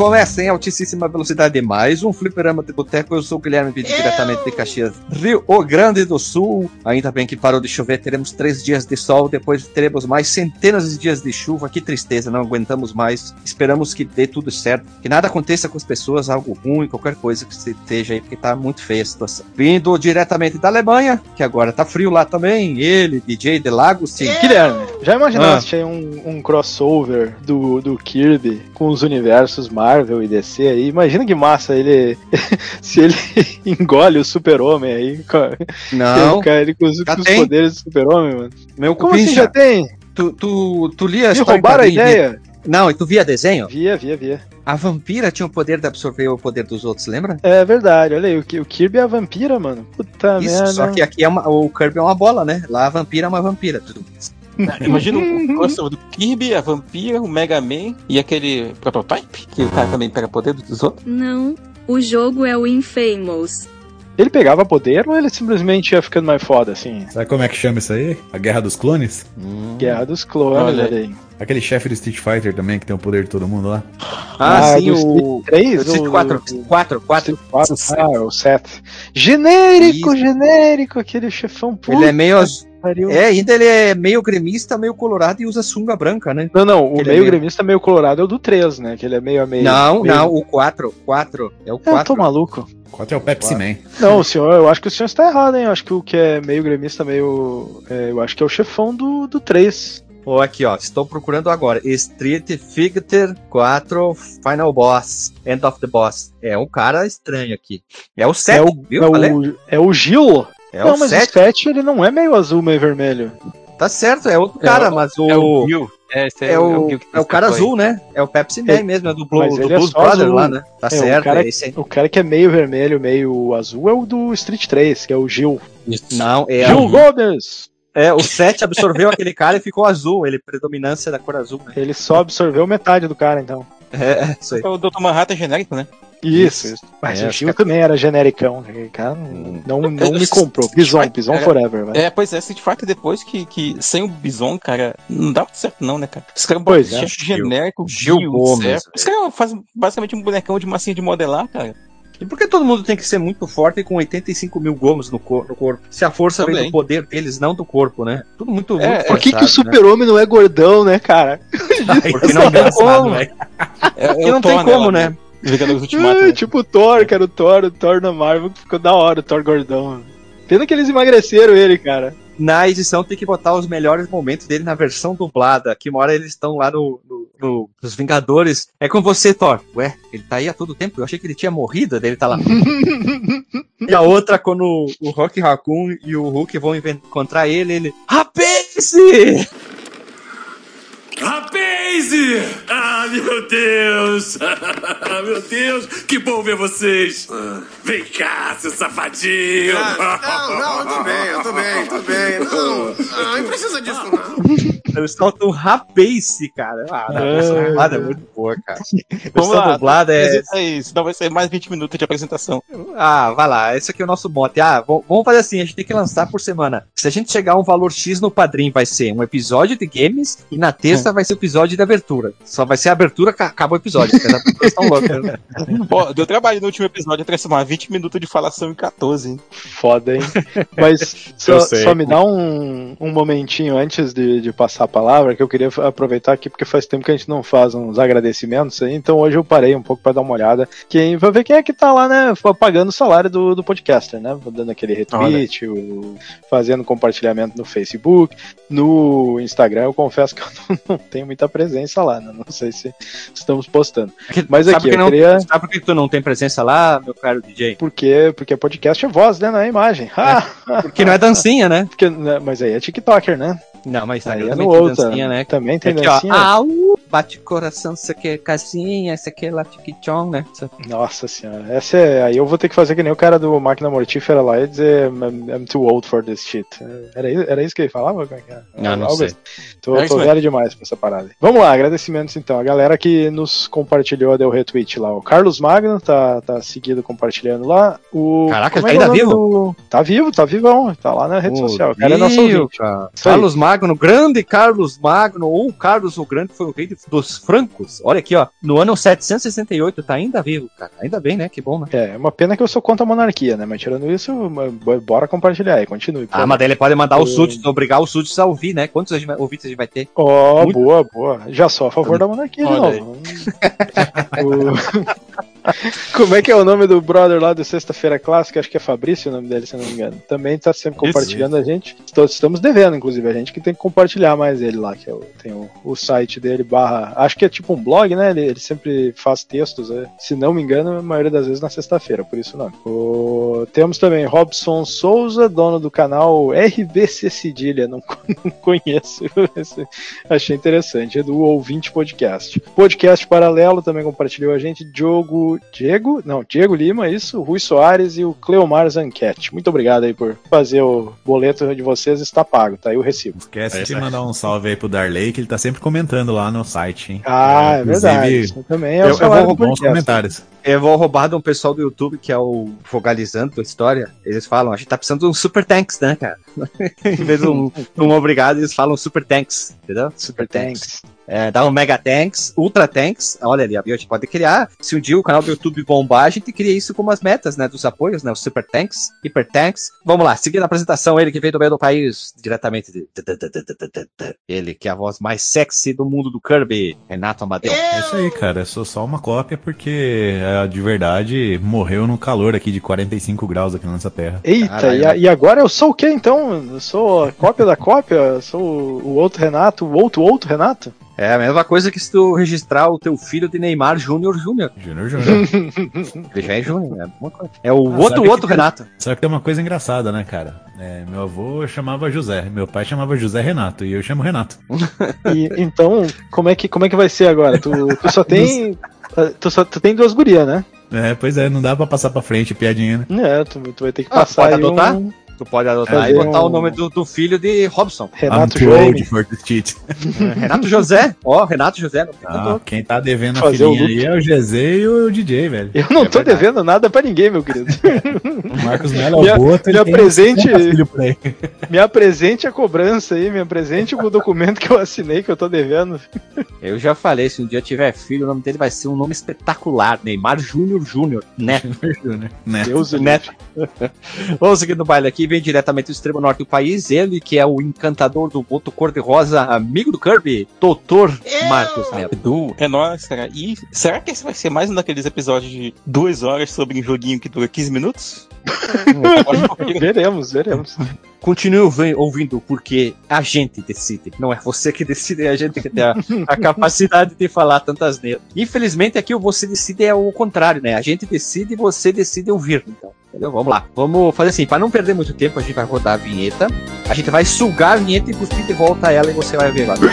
Recomeça em altíssima velocidade mais um fliperama de boteco. Eu sou o Guilherme Vídeo diretamente de Caxias, Rio Grande do Sul. Ainda bem que parou de chover, teremos três dias de sol, depois teremos mais centenas de dias de chuva. Que tristeza, não aguentamos mais. Esperamos que dê tudo certo, que nada aconteça com as pessoas, algo ruim, qualquer coisa que esteja aí, porque tá muito feia a situação. Vindo diretamente da Alemanha, que agora tá frio lá também, ele, DJ de Lagos. Sim. Guilherme, já imaginaste aí um, um crossover do, do Kirby com os universos Marvel e DC aí? Imagina que massa ele se ele engole o super-homem aí. Não, Ele, ele com os, com os poderes do super-homem, mano. meu Como assim já tem? tu, tu, tu lia a história roubaram a ideia? Não, e tu via desenho? Via, via, via. A vampira tinha o poder de absorver o poder dos outros, lembra? É verdade, olha aí, o, o Kirby é a vampira, mano. Puta Isso, merda. só que aqui é uma, o Kirby é uma bola, né? Lá a vampira é uma vampira. Imagina o crossover do Kirby, a Vampira, o Mega Man e aquele Prototype, que o cara também pega poder dos outros. Não, o jogo é o Infamous. Ele pegava poder ou ele simplesmente ia ficando mais foda, assim? Sabe como é que chama isso aí? A Guerra dos Clones? Guerra dos Clones, Olha aí. Aquele chefe do Street Fighter também, que tem o poder de todo mundo lá. Ah, sim, do o. Street 3? Street 4, 4, 4. Ah, o Seth. Genérico, genérico, aquele chefão puta Ele é meio. Pariu. É, ainda ele é meio gremista, meio colorado e usa sunga branca, né? Não, não, o Ele é meio meio- gremista meio colorado é o do 3, né? Que ele é meio a meio. não, meio... não, o 4. 4. É o Eu tô 4. maluco. 4 é o Pepsi Man. Não, o senhor, eu acho que o senhor está errado, hein? Eu acho que o que é meio gremista, meio. é, eu acho que é o chefão do, do 3. Ó, aqui, ó. Estou procurando agora. Street Fighter 4 Final Boss. End of the Boss. É um cara estranho aqui. É o 7, é o, viu? é, o, é o Gil. É não, o mas 7. o 7 ele não é meio azul, meio vermelho. Tá certo, é outro cara, o- mas É o. o Gil. É, esse É o, Gil que é o cara foi. azul, né? É o Pepsi Man É, mesmo, é do, mas Blue, do ele é Blues só Brothers azul. lá, né? Tá É, o certo, cara- é esse aí. O cara que é meio vermelho, meio azul é o do Street 3, que é o Gil. Não, é, Gil Gomes! é o 7 absorveu aquele cara e ficou azul, ele predominância da cor azul, né? Ele só absorveu metade do cara, então. É, é isso aí. É o Dr. Manhattan genérico, né? Isso, Isso. Mas É, o Gil caras- também era genericão. Aquele cara não, não, não me comprou. Bison, Bison É. Forever, velho. É, pois é, Street Fighter depois que, que sem o Bison, cara, não dá muito certo não, né, cara? Os caras Pois é. genérico, Gil Gil, Gomes. Os caras fazem basicamente um bonecão de massinha de modelar, cara. E por que todo mundo tem que ser muito forte com 85 mil gomos no, cor- no corpo? Se a força vem Também. do poder deles, não do corpo, né? Tudo muito, É, muito é. Por que, que o né? super-homem não é gordão, né, cara? Porque não Não. É, é Porque o não Thor tem como, nela, né? Vingadores Ultimato, É, né? tipo o Thor, cara, o Thor, o Thor na Marvel ficou da hora, o Thor gordão. Pena que eles emagreceram ele, cara. Na edição tem que botar os melhores momentos dele na versão dublada. Que uma hora eles estão lá no, no- no- nos Vingadores. É com você, Thor. Ué, ele tá aí há todo tempo? Eu achei que ele tinha morrido, daí ele tá lá. e a outra, quando o Rock Raccoon e o Hulk vão encontrar ele, ele. Rapace! Rapaze! Ah, meu Deus! meu Deus, que bom ver vocês! Vem cá, seu safadinho! Não, não, eu tô bem, eu tô bem, eu tô bem. Não, não, não precisa disso, não. Eles soltam Rapace, cara. Ah, não, É. essa dublada é muito boa, cara. Vamos Versão lá, dublada é. Apresenta aí, senão vai ser mais 20 minutos de apresentação. Ah, vai lá, esse aqui é o nosso mote. Ah, vamos fazer assim, a gente tem que lançar por semana. Se a gente chegar a um valor X no padrinho, vai ser um episódio de games e na terça vai ser o episódio de abertura. Só vai ser a abertura, ca- acaba o episódio. porque as loucas, né? Pô, deu trabalho no último episódio transformar 20 minutos de falação em 14, hein? Foda, hein? Mas só, só me dá um, um momentinho antes de, de passar a palavra, que eu queria aproveitar aqui, porque faz tempo que a gente não faz uns agradecimentos aí, então hoje eu parei um pouco pra dar uma olhada, quem, pra ver quem é que tá lá, né, pagando o salário do, do podcaster, né, dando aquele retweet, o- fazendo compartilhamento no Facebook, no Instagram, eu confesso que eu não, tenho muita presença lá, né, não sei se estamos postando. Mas Sabe aqui, eu não- queria... Sabe por que tu não tem presença lá, meu caro DJ? Porque, porque podcast é voz, né? Não é imagem. Ah, Porque não é dancinha, né? porque, né, mas aí é TikToker, né? Não, mas Aí aí é também no tem outra. dancinha, né? Também tem Aqui, ó, dancinha. au, bate coração, isso aqui é casinha, isso aqui é lá tiquichon, né? Nossa senhora. Essa é. Aí eu vou ter que fazer que nem o cara do Máquina Mortífera lá e dizer I'm, I'm too old for this shit. Era, era isso que ele falava? É é? Não, não Algo sei. Tô, É tô velho demais pra essa parada. Vamos lá, agradecimentos então. A galera que nos compartilhou, deu retweet lá. O Carlos Magno tá, tá seguido compartilhando lá. O, Caraca, como ele é tá é o ainda nome do- Tá vivo, tá vivão. Tá lá na rede Ô, social. O cara é nosso ouvinte. cara. Carlos Magno, grande Carlos Magno, ou Carlos o Grande foi o rei dos francos. Olha aqui, ó. No ano 768, tá ainda vivo, cara. Ainda bem, né? Que bom, né? É, uma pena que eu sou contra a monarquia, né? Mas tirando isso, bora compartilhar aí, continue. Ah, mas daí ele pode mandar os Eu- súditos, obrigar os súditos a ouvir, né? Quantos ouvintes a gente vai ter? Ó, Muito- boa, boa. Já sou a favor da monarquia de novo. Como é que é o nome do brother lá do Sexta-feira Clássica? Acho que é Fabrício o nome dele, se não me engano. Também tá sempre Isso, compartilhando a gente. Todos estamos devendo, inclusive, a gente que tem que compartilhar mais ele lá, que é o, tem o, o site dele, barra. Acho que é tipo um blog, né? Ele, ele sempre faz textos, né? se não me engano, a maioria das vezes na sexta-feira, por isso não. O- Temos também Robson Souza, dono do canal RBC Cedilha, não, não conheço. Achei interessante, é do Ouvinte Podcast. Podcast Paralelo também compartilhou a gente, Diogo, Diego, não, Diego Lima, isso, Rui Soares e o Cleomar Zanquete. Muito obrigado aí por fazer o boleto de vocês, está pago, tá aí o recibo. Esquece É de mandar um salve aí pro Darley, que ele tá sempre comentando lá no site, hein? Ah, é, inclusive, verdade. Isso também é eu- o eu vou Bons podcast. comentários. Eu vou roubar de um pessoal do YouTube, que é o Vogalizando a História. Eles falam, a gente tá precisando de um Super Tanks, né, cara? em vez de um, um obrigado, eles falam Super Tanks, entendeu? Super Tanks. Thanks. É, dá um Mega Tanks, Ultra Tanks. Olha ali, a gente pode criar. Se um dia o canal do YouTube bombar, a gente cria isso como as metas, né? Dos apoios, né? Os Super Tanks, Hyper Tanks. Vamos lá, seguindo a apresentação, ele que veio do meio do país, diretamente de. Ele que é a voz mais sexy do mundo do Kirby, Renato Amadeu. É isso aí, cara. Eu sou só uma cópia porque a de verdade morreu no calor aqui de 45 graus aqui na nossa terra. Eita, e, a- e agora eu sou o que então? Eu sou a cópia da cópia? Eu sou o outro Renato, o outro outro Renato? É a mesma coisa que se tu registrar o teu filho de Neymar Júnior Júnior. Júnior Júnior. Ele já é Júnior, é a mesma coisa. É o Ah, outro, outro tem- Renato. Só que tem uma coisa engraçada, né, cara? É, meu avô chamava José, meu pai chamava José Renato e eu chamo Renato. E, então, como é, que, como é que vai ser agora? Tu, tu só tem. Tu, só, tu tem duas gurias, né? É, pois é, não dá pra passar pra frente, piadinha, né? É, tu, tu vai ter que Ah, passar pode aí adotar? um Tu pode adotar e botar um- o nome do, do filho de Robson. Renato this shit. Renato José. Ó, Renato José. Ah, quem tá devendo a Fazer o filhinha aí é o GZ e o DJ, velho. Eu não É tô verdade. devendo nada pra ninguém, meu querido. O Marcos Melo é Me o a- Boto, me apresente- 50 filhos por aí. Me apresente a cobrança aí, me apresente o documento que eu assinei que eu tô devendo. Eu já falei, se um dia tiver filho, o nome dele vai ser um nome espetacular. Neymar Júnior Júnior. Né? Né? Deus o livre. Neto. Vamos seguir no baile aqui, vem diretamente do extremo norte do país, ele que é o encantador do boto cor-de-rosa, amigo do Kirby, Doutor Marcos Neto. Edu, é nóis, cara. E será que esse vai ser mais um daqueles episódios de duas horas sobre um joguinho que dura 15 minutos? Veremos, veremos. Continue ouvi- ouvindo, porque a gente decide. Não é você que decide, é a gente que tem a, a capacidade de falar tantas neiras. Infelizmente, aqui o você decide é o contrário, né? A gente decide e você decide ouvir. Então, entendeu? Vamos lá. Vamos fazer assim, para não perder muito tempo, a gente vai rodar a vinheta. A gente vai sugar a vinheta e cuspir de volta ela e você vai ver agora.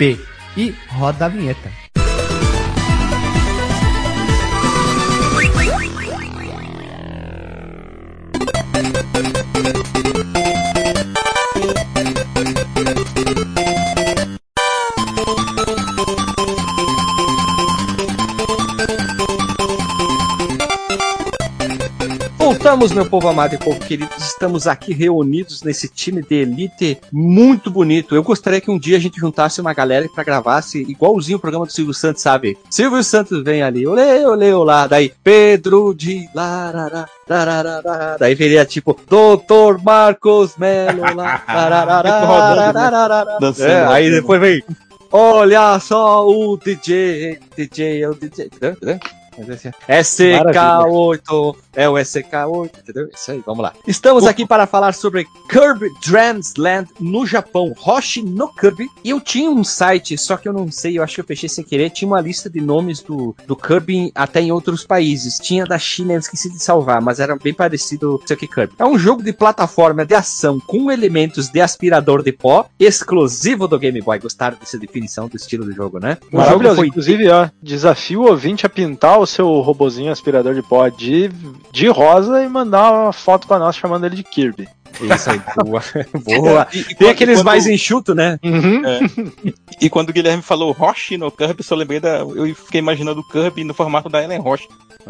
fdb. E roda a vinheta. Voltamos, meu povo amado e povo querido. Estamos aqui reunidos nesse time de elite muito bonito. Eu gostaria que um dia a gente juntasse uma galera pra gravasse igualzinho o programa do Silvio Santos, sabe? Silvio Santos vem ali, olê, olê, olá. Daí, Pedro de Larará. Daí viria tipo, Doutor Marcos Melo lá. É, aí depois vem, olha só o DJ, DJ é o DJ, entendeu? Entendeu? SK8, é o SK8, entendeu? Isso aí, vamos lá. Estamos aqui para falar sobre Kirby Dreams Land no Japão, Hoshi no Kirby. E eu tinha um site, só que eu não sei, eu acho que eu fechei sem querer, tinha uma lista de nomes do, do Kirby até em outros países. Tinha da China, eu esqueci de salvar, mas era bem parecido com o que Kirby. É um jogo de plataforma de ação com elementos de aspirador de pó, exclusivo do Game Boy. Gostaram dessa definição do estilo do jogo, né? O jogo foi Inclusive, ó, desafio o ouvinte a pintar o seu robozinho aspirador de pó de, de rosa e mandar uma foto pra nós chamando ele de Kirby. Isso aí, boa. boa. E- e Tem quando- aqueles quando- mais enxutos, né? E quando o Guilherme falou Roche no Kirby, só lembrei da. Eu fiquei imaginando o Kirby no formato da Ellen Roche.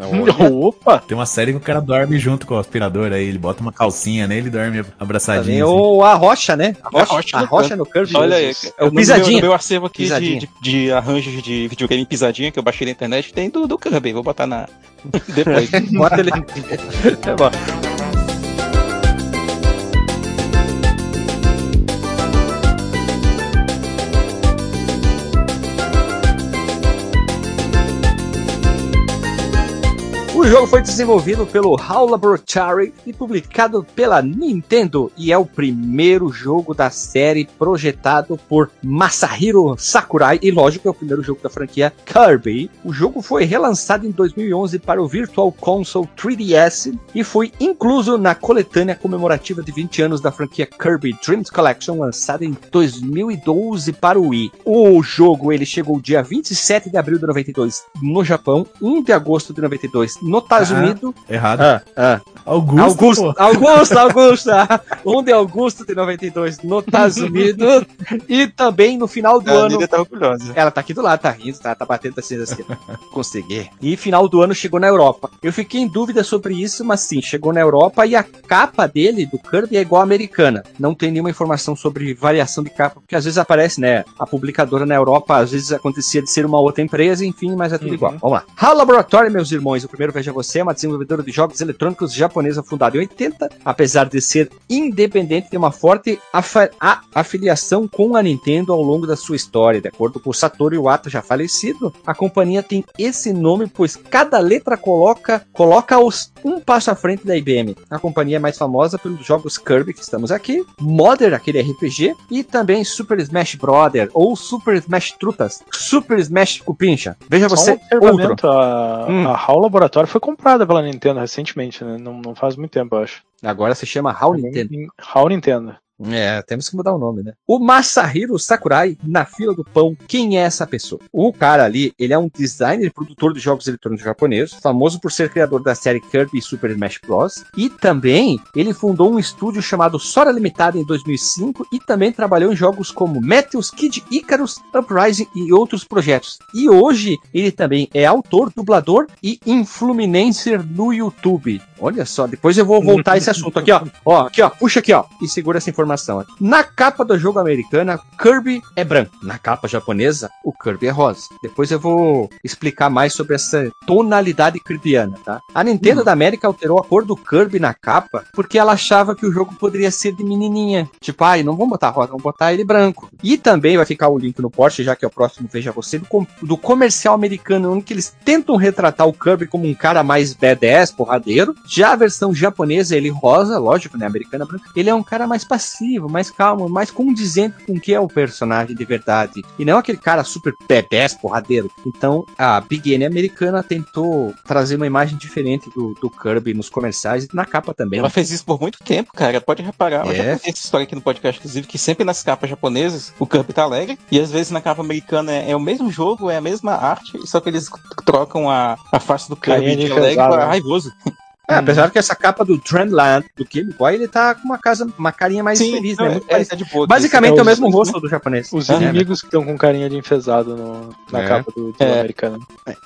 Opa! Tem uma série que o cara dorme junto com o aspirador aí, ele bota uma calcinha nele e dorme abraçadinho. assim. o, a rocha, né? A rocha, A rocha a no rocha no Kirby. Olha aí, É o meu- pisadinha. No meu acervo aqui de, de, de arranjos de videogame pisadinha que eu baixei na internet, tem do, do Kirby. Vou botar na. Depois. Bota ele. É bom. O jogo foi desenvolvido pelo HAL Laboratory e publicado pela Nintendo e é o primeiro jogo da série projetado por Masahiro Sakurai e lógico é o primeiro jogo da franquia Kirby. O jogo foi relançado em 2011 para o Virtual Console 3DS e foi incluso na coletânea comemorativa de 20 anos da franquia Kirby Dreams Collection lançada em 2012 para o Wii. O jogo ele chegou dia 27 de abril de 92 no Japão, 1 de agosto de 92 no Estados Ah. Unidos. Errado. Ah, ah. Augusto. Augusto, pô. Augusto, Augusto, ah. 1 de agosto de 92 no Estados Unidos e também no final do A ano tá orgulhosa. ela tá aqui do lado, tá rindo, tá, tá batendo assim, assim. Consegui. E final do ano chegou na Europa. Eu fiquei em dúvida sobre isso, mas sim, chegou na Europa e a capa dele, do Kirby, é igual à americana. Não tem nenhuma informação sobre variação de capa, porque às vezes aparece, né? A publicadora na Europa, às vezes acontecia de ser uma outra empresa, enfim, mas é tudo igual. Vamos lá. HAL Laboratory, meus irmãos, o primeiro Veja Você é uma desenvolvedora de jogos eletrônicos japonesa fundada em 80, apesar de ser independente, tem uma forte afiliação com a Nintendo ao longo da sua história. De acordo com Satoru Iwata, já falecido, a companhia tem esse nome pois cada letra coloca coloca-os um passo à frente da IBM. A companhia mais famosa pelos jogos Kirby que estamos aqui, Modern, aquele RPG, e também Super Smash Brother ou Super Smash Trutas, Super Smash Cupincha. Veja Só você, um outro. a, Hum. a HAL Laboratory foi comprada pela Nintendo recentemente, né? Não, não faz muito tempo, eu acho. Agora se chama HAL Nintendo. HAL Nintendo. É, temos que mudar o nome, né? O Masahiro Sakurai, na fila do pão, quem é essa pessoa? O cara ali, ele é um designer e produtor de jogos eletrônicos japoneses, famoso por ser criador da série Kirby e Super Smash Bros. E também, ele fundou um estúdio chamado Sora Limitada em 2005 e também trabalhou em jogos como Meteos, Kid Icarus, Uprising e outros projetos. E hoje, ele também é autor, dublador e influencer no YouTube. Olha só, depois eu vou voltar a esse assunto aqui, ó. Ó, aqui, ó, puxa aqui, ó, e segura essa informação. Na capa do jogo americana, Kirby é branco. Na capa japonesa, o Kirby é rosa. Depois eu vou explicar mais sobre essa tonalidade kirbyana, tá? A Nintendo da América alterou a cor do Kirby na capa porque ela achava que o jogo poderia ser de menininha. Tipo, ai, não vamos botar rosa, vamos botar ele branco. E também vai ficar o link no post, já que é o próximo Veja Você, do, com- do comercial americano, onde que eles tentam retratar o Kirby como um cara mais badass, porradeiro. Já a versão japonesa, ele rosa, lógico, né? Americana branca. Ele é um cara mais passivo, mais calmo, mais condizente com o que é o personagem de verdade. E não aquele cara super badass, porradeiro. Então, a Big N americana tentou trazer uma imagem diferente do, do Kirby nos comerciais e na capa também. Ela fez isso por muito tempo, cara. Pode reparar. Eu É. já contei essa história aqui no podcast, inclusive, que sempre nas capas japonesas o Kirby tá alegre. E às vezes na capa americana é, é o mesmo jogo, é a mesma arte, só que eles trocam a, a face do Kirby de de alegre pra raivoso. É, apesar que essa capa do Trendland do Game Boy, ele tá com uma casa, uma carinha mais feliz, né? não, Muito é, é de boa. Basicamente é é o mesmo rosto do japonês. Os É, inimigos que estão com carinha de enfesado no- na É. capa do, do É. americano.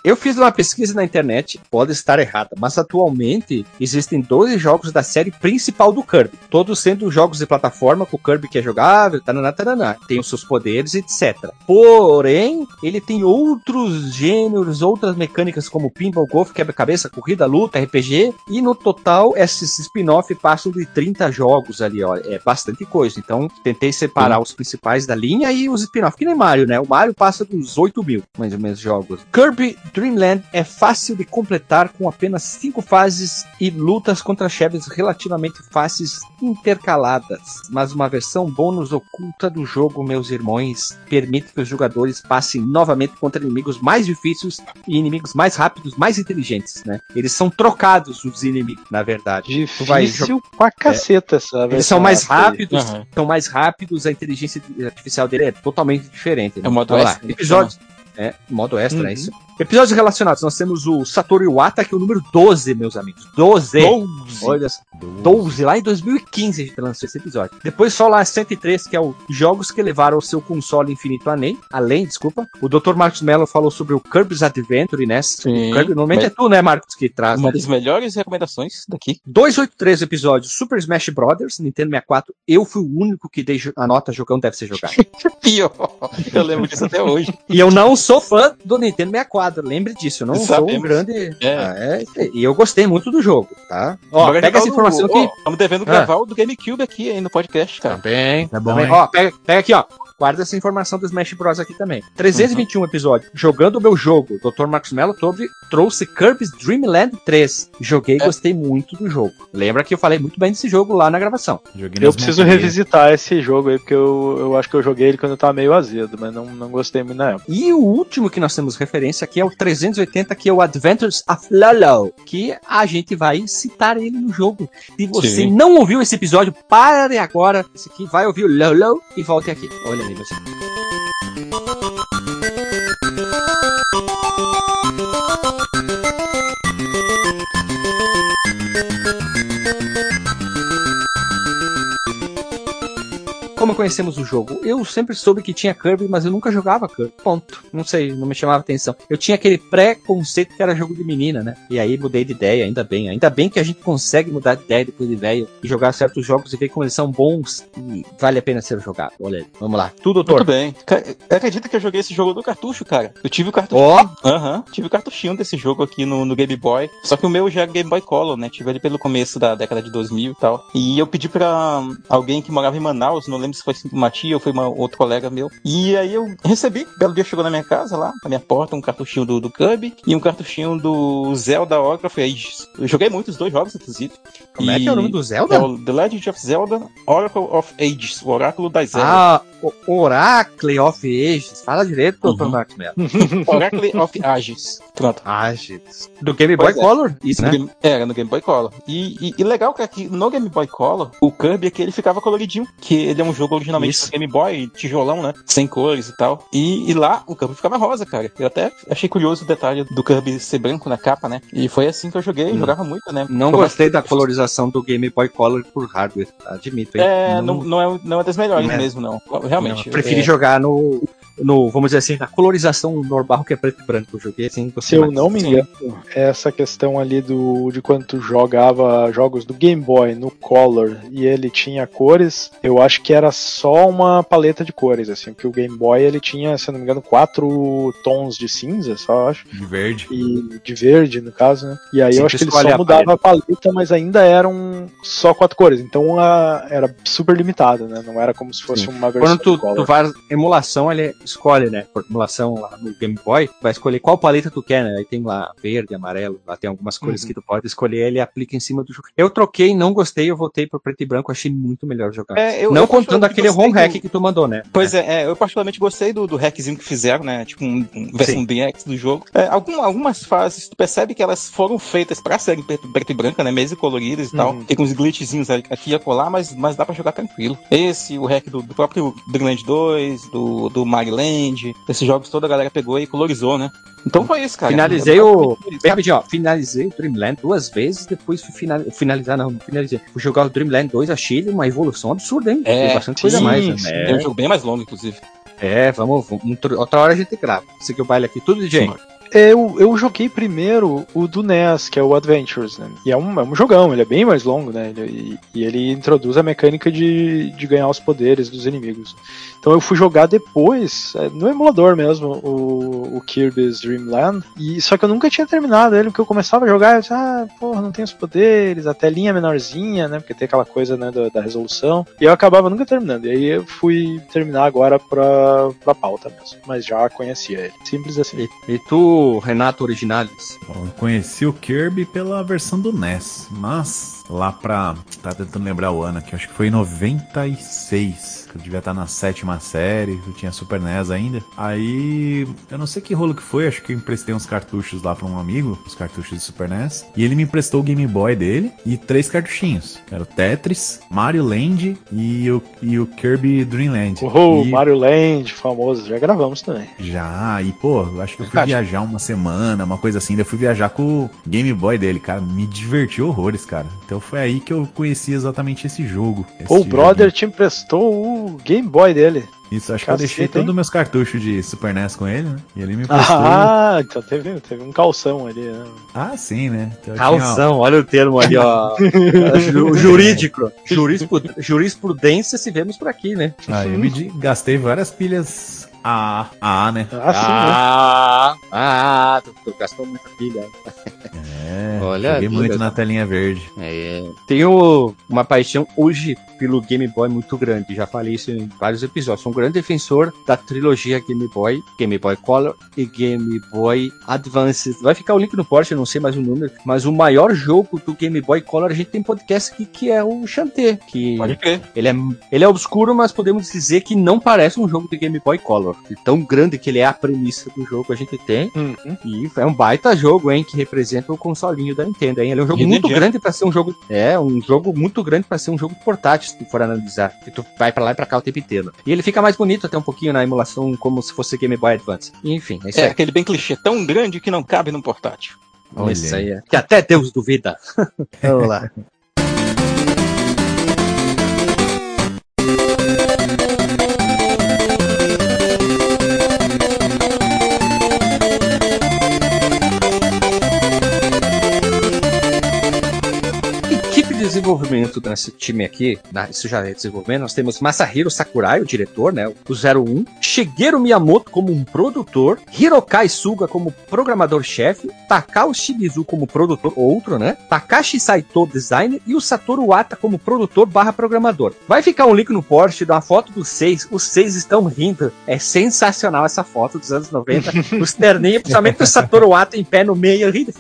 Eu fiz uma pesquisa na internet, pode estar errada, mas atualmente existem 12 jogos da série principal do Kirby, todos sendo jogos de plataforma com o Kirby que é jogável, tananá, tananá, tem os seus poderes, etc. Porém, ele tem outros gêneros, outras mecânicas como pinball, golf, quebra-cabeça, corrida, luta, RPG E no total, esses spin-off passam de 30 jogos ali, ó. É bastante coisa. Então, tentei separar os principais da linha e os spin-off. Que nem Mario, né? O Mario passa dos 8 mil, mais ou menos, jogos. Kirby Dream Land é fácil de completar com apenas 5 fases e lutas contra chefes relativamente fáceis intercaladas. Mas uma versão bônus oculta do jogo, meus irmãos, permite que os jogadores passem novamente contra inimigos mais difíceis e inimigos mais rápidos, mais inteligentes, né? Eles são trocados, os inimigos, na verdade. Tu vai Difícil pra caceta essa Eles versão são mais rápidos, Aham. são mais rápidos, a inteligência artificial dele é totalmente diferente. né? É o modo lá, extra, Episódios. É, modo extra, Uhum. é isso. Episódios relacionados, nós temos o Satoru Iwata, que é o número 12, meus amigos. 12! Olha só. 12, lá em 2015 a gente lançou esse episódio. Depois só lá 103, que é o Jogos que levaram o seu console infinito além. Além, desculpa. O Dr. Marcos Mello falou sobre o Kirby's Adventure, né? Sim. Kirby, normalmente Mas- é tu, né, Marcos, que traz. Uma né? das melhores recomendações daqui. 283 episódios, Super Smash Brothers, Nintendo 64. Eu fui o único que dei a nota jogão deve ser jogado. Pior. Eu lembro disso até hoje. e eu não sou fã do Nintendo 64, lembre disso. Eu não sou um Sabemos. grande. É. Ah, é, E eu gostei muito do jogo, tá? Ó, pega essa informação aqui. Estamos devendo Ah. gravar o do GameCube aqui aí no podcast, cara. Também. Tá bom, também. Ó, pega, pega aqui, ó. Guarda essa informação do Smash Bros. aqui também. 321 Uhum. episódio. Jogando o meu jogo. Dr. Marcos Mello trouxe, trouxe Kirby's Dream Land 3. Joguei e É. gostei muito do jogo. Lembra que eu falei muito bem desse jogo lá na gravação. Joguei Eu preciso montanhas. revisitar esse jogo aí, porque eu, eu acho que eu joguei ele quando eu tava meio azedo, mas não, não gostei muito na época. E o último que nós temos referência aqui é o 380, que é o Adventures of Lolo, que a gente vai citar ele no jogo. Se você Sim. não ouviu esse episódio, pare agora. Esse aqui vai ouvir o Lolo e volte aqui. Olha aí, você. Conhecemos o jogo? Eu sempre soube que tinha Kirby, mas eu nunca jogava Kirby. Ponto. Não sei, não me chamava atenção. Eu tinha aquele pré-conceito que era jogo de menina, né? E aí mudei de ideia, ainda bem. Ainda bem que a gente consegue mudar de ideia depois de velho e jogar certos jogos e ver como eles são bons e vale a pena ser jogado. Olha aí. Vamos lá. Tu, doutor. Muito bem. Acredita que eu joguei esse jogo do cartucho, cara? Eu tive o cartucho. Ó, Aham, tive o cartuchinho desse jogo aqui no, no Game Boy. Só que o meu já é Game Boy Color, né? Tive ele pelo começo da década de 2000 e tal. E eu pedi pra alguém que morava em Manaus, não lembro se foi uma tia ou foi uma, outro colega meu. E aí eu recebi, belo dia chegou na minha casa lá, na minha porta, um cartuchinho do, do Kirby e um cartuchinho do Zelda Oracle of Ages. Eu joguei muito os dois jogos, inclusive. como é que é o nome do É Zelda? o The Legend of Zelda Oracle of Ages, o Oráculo das Zelda. Ah, Oracle of Ages. Fala direito, doutor Uhum. Marcos Mello. Oracle of Ages. Pronto. Ages. Do Game Boy Pois é. Color? Isso, No né? Game- Era no Game Boy Color. E, e, e legal que aqui no Game Boy Color, o Kirby aqui ele ficava coloridinho, que ele é um jogo originalmente Isso. Game Boy, tijolão, né? Sem cores e tal. E, e lá o Kirby ficava rosa, cara. Eu até achei curioso o detalhe do Kirby ser branco na capa, né? E foi assim que eu joguei, Hum. jogava muito, né? Não gostei da colorização do Game Boy Color por hardware, admito. hein? É, não, não, é, não é das melhores É. mesmo, não. Realmente. Não, eu preferi é, jogar no, no, vamos dizer assim, na colorização normal que é preto e branco. Eu joguei assim, Se eu não me engano, essa questão ali do de quando tu jogava jogos do Game Boy no Color e ele tinha cores, eu acho que era só uma paleta de cores, assim, porque o Game Boy ele tinha, se eu não me engano, quatro tons de cinza, só acho, De verde. e de verde, no caso, né? E aí Sim, eu acho que ele só a mudava a paleta, mas ainda eram só quatro cores, então a- era super limitado, né? Não era como se fosse Sim. uma versão Quando tu, tu faz emulação, ele escolhe, né? Por emulação lá no Game Boy, vai escolher qual paleta tu quer, né? Aí tem lá verde, amarelo, lá tem algumas cores Uhum. que tu pode escolher, ele aplica em cima do jogo. Eu troquei, não gostei, eu voltei pro preto e branco, achei muito melhor jogar. É, eu- não eu contando aquele ROM hack do- que tu mandou, né? Pois é, é, eu particularmente gostei do, do hackzinho que fizeram, né? Tipo, um, um versão DX do jogo. É, algum- algumas fases, tu percebe que elas foram feitas pra serem preto, preto e branca, né? Mesmo coloridas e tal. Uhum. Tem uns glitchzinhos ali- aqui e acolá, mas, mas dá pra jogar tranquilo. Esse, o hack do, do próprio Dreamland 2, do, do Mario Land, esses jogos toda a galera pegou e colorizou, né? Então foi isso, cara. Finalizei o. Bem rapidinho, ó. Finalizei o Dreamland duas vezes, depois fui final... finalizar, não, finalizei. Fui jogar o Dreamland 2, achei ele uma evolução absurda, hein? É, Tem bastante coisa a sim, mais, né? É um jogo bem mais longo, inclusive. É, vamos, vamos- outra hora a gente grava. Seguir o baile aqui, tudo, DJ. Eu, eu joguei primeiro o do NES, que é o Adventures, né? E é um, é um jogão, ele é bem mais longo, né? Ele- e, e ele introduz a mecânica de, de ganhar os poderes dos inimigos. Então eu fui jogar depois, é, no emulador mesmo, o, o Kirby's Dream Land. E, só que eu nunca tinha terminado ele, porque eu começava a jogar eu disse, ah, porra, não tem os poderes, a telinha menorzinha, né? Porque tem aquela coisa né, da, da resolução. E eu acabava nunca terminando. E aí eu fui terminar agora pra, pra pauta mesmo. Mas já conhecia ele. Simples assim. E, e tu, Renato Originalis? Bom, eu conheci o Kirby pela versão do NES, mas lá pra. Tá tentando lembrar o ano aqui, acho que foi em 96. Que eu devia estar na sétima série, eu tinha Super NES ainda. Aí. Eu não sei que rolo que foi, acho que eu emprestei uns cartuchos lá pra um amigo, os cartuchos de Super NES. E ele me emprestou o Game Boy dele e três cartuchinhos. Era o Tetris, Mario Land e o, e o Kirby Dream Land. Oh, e... Mario Land, famoso, já gravamos também. Já, e pô, eu acho que eu fui viajar uma semana, uma coisa assim, eu fui viajar com o Game Boy dele, cara, me diverti horrores, cara. Então foi aí que eu conheci exatamente esse jogo. Esse O brother te emprestou o Game Boy dele. Isso, acho que eu Cacete, deixei hein? todos os meus cartuchos de Super NES com ele, né? E ele me emprestou. Ah, então teve, teve um calção ali, né? Ah, sim, né? Então, eu tinha- Calção, olha o termo ali, ó. Ju- jurídico. Jurisprud- Jurisprudência se vemos por aqui, né? Ah, eu me gastei várias pilhas A, A, né? Ah, sim, né? Ah, ah, tu, tu gastou muita pilha. É, Olha joguei ali, muito na telinha verde. É. Tenho uma paixão hoje pelo Game Boy muito grande. Já falei isso em vários episódios. Sou um grande defensor da trilogia Game Boy, Game Boy Color e Game Boy Advance. Vai ficar o link no Porsche, eu não sei mais o número. Mas o maior jogo do Game Boy Color, a gente tem podcast aqui que é o. Que Pode crer. ele é, ele é obscuro, mas podemos dizer que não parece um jogo de Game Boy Color. De tão grande que ele é a premissa do jogo a gente tem. Uhum. E é um baita jogo, hein, que representa o consolinho da Nintendo, hein? Ele é um jogo Hidden muito Gem. grande pra ser um jogo, é, um jogo muito grande pra ser um jogo portátil, se tu for analisar, que tu vai pra lá e pra cá o tempo inteiro. E ele fica mais bonito até um pouquinho na emulação, como se fosse Game Boy Advance. Enfim, é isso É aí. aquele bem clichê, tão grande que não cabe num portátil. Olha Isso aí. aí é. Que até Deus duvida. Vamos lá. desenvolvimento nesse time aqui, na, isso já é desenvolvimento, nós temos Masahiro Sakurai, o diretor, né, o 01, Shigeru Miyamoto como um produtor, Hirokai Suga como programador-chefe, Takao Shimizu como produtor, outro, né, Takashi Saito, designer, e o Satoru Wata como produtor barra programador. Vai ficar um link no post uma foto dos seis, os seis estão rindo, é sensacional essa foto dos anos 90, os terninhos, principalmente o Satoru Wata em pé no meio, rindo,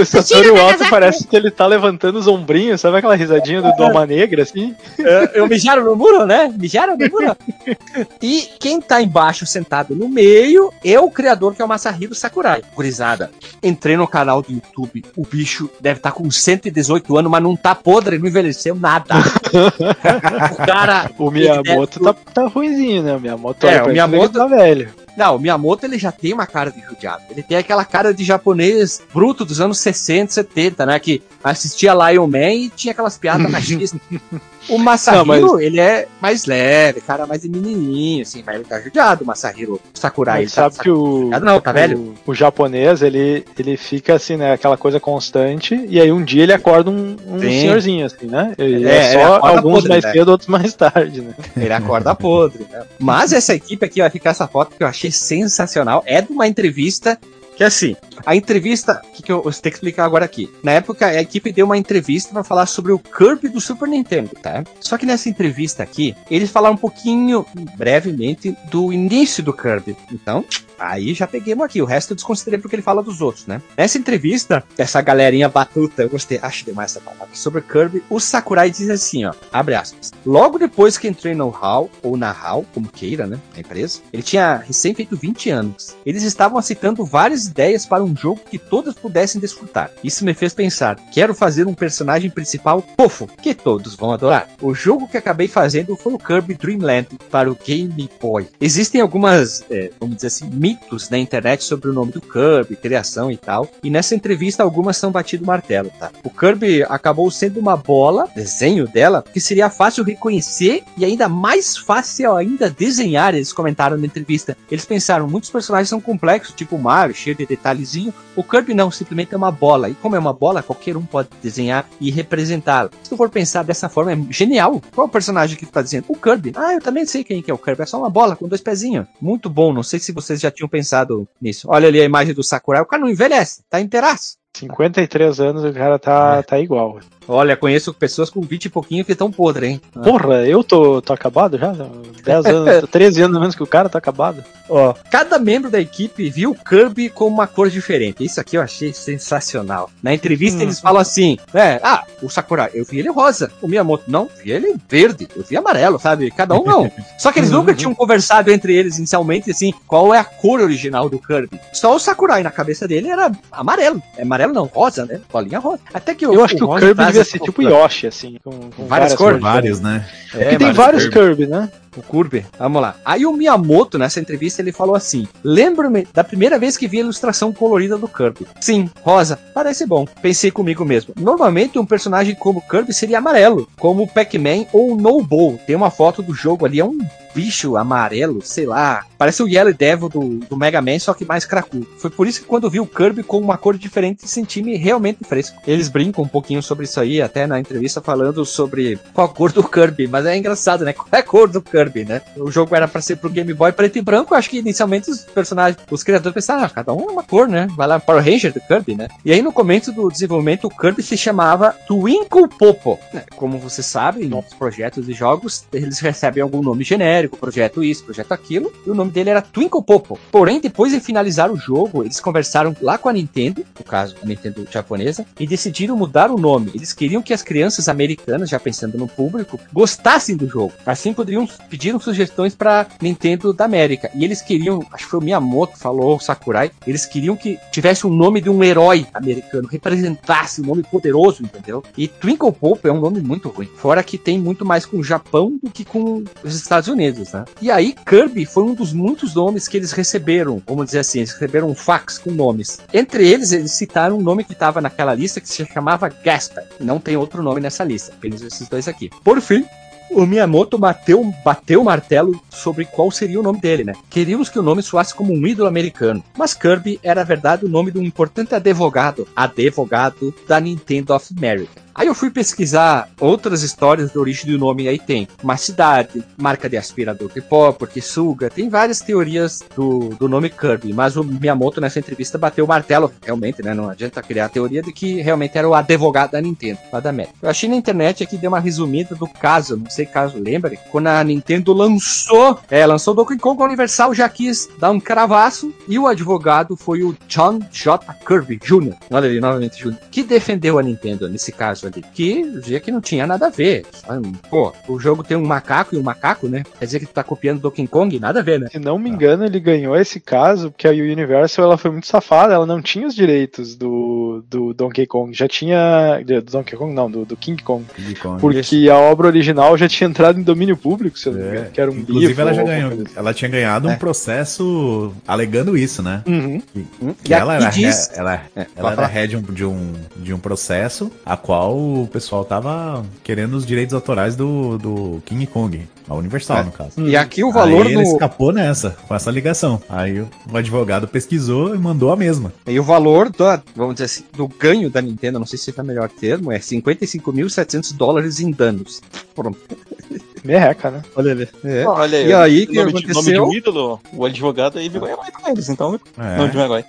o Satoru Alto parece que ele tá levantando os ombrinhos, sabe aquela risadinha do, do Alma Negra, assim? É, eu mijaram no muro, né? Mijaram no muro. e quem tá embaixo, sentado no meio, é o criador, que é o Masahiro Sakurai. Gurizada, entrei no canal do YouTube, o bicho deve estar com 118 anos, mas não tá podre, não envelheceu nada. o cara... O Miyamoto tá, tá ruizinho, né? O Miyamoto, É, o Miyamoto- tá velho. Não, o Miyamoto ele já tem uma cara de judiado. Ele tem aquela cara de japonês bruto dos anos 60, 70, né? Que assistia Lion Man e tinha aquelas piadas machistas. O Masahiro, Não, mas- ele é mais leve, cara mais menininho, assim, mas ele tá judiado, o Masahiro Sakurai. Mas ele tá- sabe que o, não, tá velho? o, o japonês, ele, ele fica assim, né? Aquela coisa constante, e aí um dia ele acorda um, um senhorzinho, assim, né? E É, é, ele só alguns podre, mais né? cedo, outros mais tarde, né? Ele acorda podre, né? Mas essa equipe aqui vai ficar essa foto que eu achei sensacional. É de uma entrevista que assim, a entrevista que, que eu, eu tenho que explicar agora aqui. Na época, a equipe deu uma entrevista para falar sobre o Kirby do Super Nintendo, tá? Só que nessa entrevista aqui, eles falaram um pouquinho, brevemente, do início do Kirby. Então, aí já peguemos aqui. O resto eu desconsiderei porque ele fala dos outros, né? Nessa entrevista, essa galerinha batuta, eu gostei, acho demais essa palavra, sobre Kirby, o Sakurai diz assim, ó, abre aspas. Logo depois que entrei no HAL, ou na HAL, como queira, né, a empresa, ele tinha recém feito 20 anos. Eles estavam aceitando várias ideias para um jogo que todos pudessem desfrutar. Isso me fez pensar, quero fazer um personagem principal fofo, que todos vão adorar. O jogo que acabei fazendo foi o Kirby Dream Land para o Game Boy. Existem algumas, é, vamos dizer assim, mitos na internet sobre o nome do Kirby, criação e tal, e nessa entrevista algumas são batido martelo, tá? O Kirby acabou sendo uma bola, desenho dela, que seria fácil reconhecer e ainda mais fácil ainda desenhar, eles comentaram na entrevista. Eles pensaram, muitos personagens são complexos, tipo o Mario, cheio de detalhezinho. O Kirby não, simplesmente é uma bola. E como é uma bola, qualquer um pode desenhar e representá-la. Se tu for pensar dessa forma, é genial. Qual o personagem que tu tá dizendo? O Kirby. Ah, eu também sei quem que é o Kirby. É só uma bola com dois pezinhos. Muito bom. Não sei se vocês já tinham pensado nisso. Olha ali a imagem do Sakurai. O cara não envelhece. Tá inteiraço. 53 anos e o cara tá, tá igual. Olha, conheço pessoas com 20 e pouquinho que estão podres, hein? Porra, eu tô, tô acabado já? 10 anos, 13 anos menos que o cara, tá acabado. Ó, cada membro da equipe viu o Kirby com uma cor diferente. Isso aqui eu achei sensacional. Na entrevista eles falam assim: é, ah, o Sakurai, eu vi ele rosa. O Miyamoto, não, vi ele verde. Eu vi amarelo, sabe? Cada um não. Só que eles nunca tinham conversado entre eles inicialmente, assim, qual é a cor original do Kirby. Só o Sakurai na cabeça dele era amarelo. É amarelo não, rosa, né? Bolinha rosa. Até que Eu acho que o Kirby devia ser tipo fofura. Yoshi, assim, com, com Várias cores? Vários, né? É, que tem vários Kirby, né? O Kirby. Vamos lá. Aí o Miyamoto, nessa entrevista, ele falou assim: Lembro-me da primeira vez que vi a ilustração colorida do Kirby. Sim, rosa, parece bom. Pensei comigo mesmo. Normalmente um personagem como Kirby seria amarelo, como o Pac-Man ou o Noble. Tem uma foto do jogo ali, é um bicho amarelo, sei lá. Parece o Yellow Devil do, do Mega Man, só que mais cracudo. Foi por isso que quando vi o Kirby com uma cor diferente, senti-me realmente fresco. Eles brincam um pouquinho sobre isso aí, até na entrevista falando sobre qual a cor do Kirby. Mas é engraçado, né? Qual é a cor do Kirby, né? O jogo era pra ser pro Game Boy preto e branco. Acho que inicialmente os personagens, os criadores pensaram, ah, cada um é uma cor, né? Vai lá, Power Ranger do Kirby, né? E aí no começo do desenvolvimento, o Kirby se chamava Twinkle Popo. né? Como você sabe, em outros projetos de jogos, eles recebem algum nome genérico, projeto isso, projeto aquilo, e o nome dele era Twinkle Popo. Porém, depois de finalizar o jogo, eles conversaram lá com a Nintendo, no caso, a Nintendo japonesa, e decidiram mudar o nome. Eles queriam que as crianças americanas, já pensando no público, gostassem do jogo. Assim poderiam pediram sugestões para Nintendo da América. E eles queriam, acho que foi o Miyamoto falou, o Sakurai, eles queriam que tivesse um nome de um herói americano, representasse um nome poderoso, entendeu? E Twinkle Popo é um nome muito ruim. Fora que tem muito mais com o Japão do que com os Estados Unidos, né? E aí Kirby foi um dos muitos nomes que eles receberam, vamos dizer assim, eles receberam um fax com nomes. Entre eles, eles citaram um nome que estava naquela lista que se chamava Gasper. Não tem outro nome nessa lista, apenas esses dois aqui. Por fim, o Miyamoto bateu, bateu o martelo sobre qual seria o nome dele, né? Queríamos que o nome soasse como um ídolo americano, mas Kirby era, na verdade, o nome de um importante advogado, advogado da Nintendo of America. Aí eu fui pesquisar outras histórias da origem do nome, aí tem uma cidade, marca de aspirador que pó, porque suga, tem várias teorias do, do nome Kirby, mas o Miyamoto nessa entrevista bateu o martelo, realmente, né? Não adianta criar a teoria de que realmente era o advogado da Nintendo, lá da América. Eu achei na internet aqui, deu uma resumida do caso, não sei caso lembre, quando a Nintendo lançou, é, lançou Donkey Kong, Universal já quis dar um cravaço, e o advogado foi o John J. Kirby Jr., olha ali, novamente Jr., que defendeu a Nintendo nesse caso ali, que dizia que não tinha nada a ver. sabe? Pô, o jogo tem um macaco e um macaco, né? Quer dizer que tu tá copiando Donkey Kong? Nada a ver, né? Se não me engano, ele ganhou esse caso porque a Universal ela foi muito safada, ela não tinha os direitos do, do Donkey Kong. Já tinha. Do Donkey Kong, não, do, do King Kong. King Kong. Porque a obra original já tinha entrado em domínio público, se eu não me engano, que era um Inclusive, livro ela já ou ganhou. coisa Ela tinha ganhado É. um processo alegando isso, né? assim. Uhum. Que E ela aqui era, diz- ela, É, ela pode era head de um, de um processo a qual o pessoal tava querendo os direitos autorais do, do King Kong, a Universal, É. no caso. E aqui o valor Aí do. ele escapou nessa, com essa ligação. Aí o, advogado pesquisou e mandou a mesma. E o valor do, vamos dizer assim, do ganho da Nintendo, não sei se é o melhor termo, é 55.700 dólares em danos. Pronto. Merreca, né? Olha ali. É. Olha E aí, o que nome, de, nome de aconteceu? um ídolo, o advogado aí virou herói pra eles, então É. nome de um herói.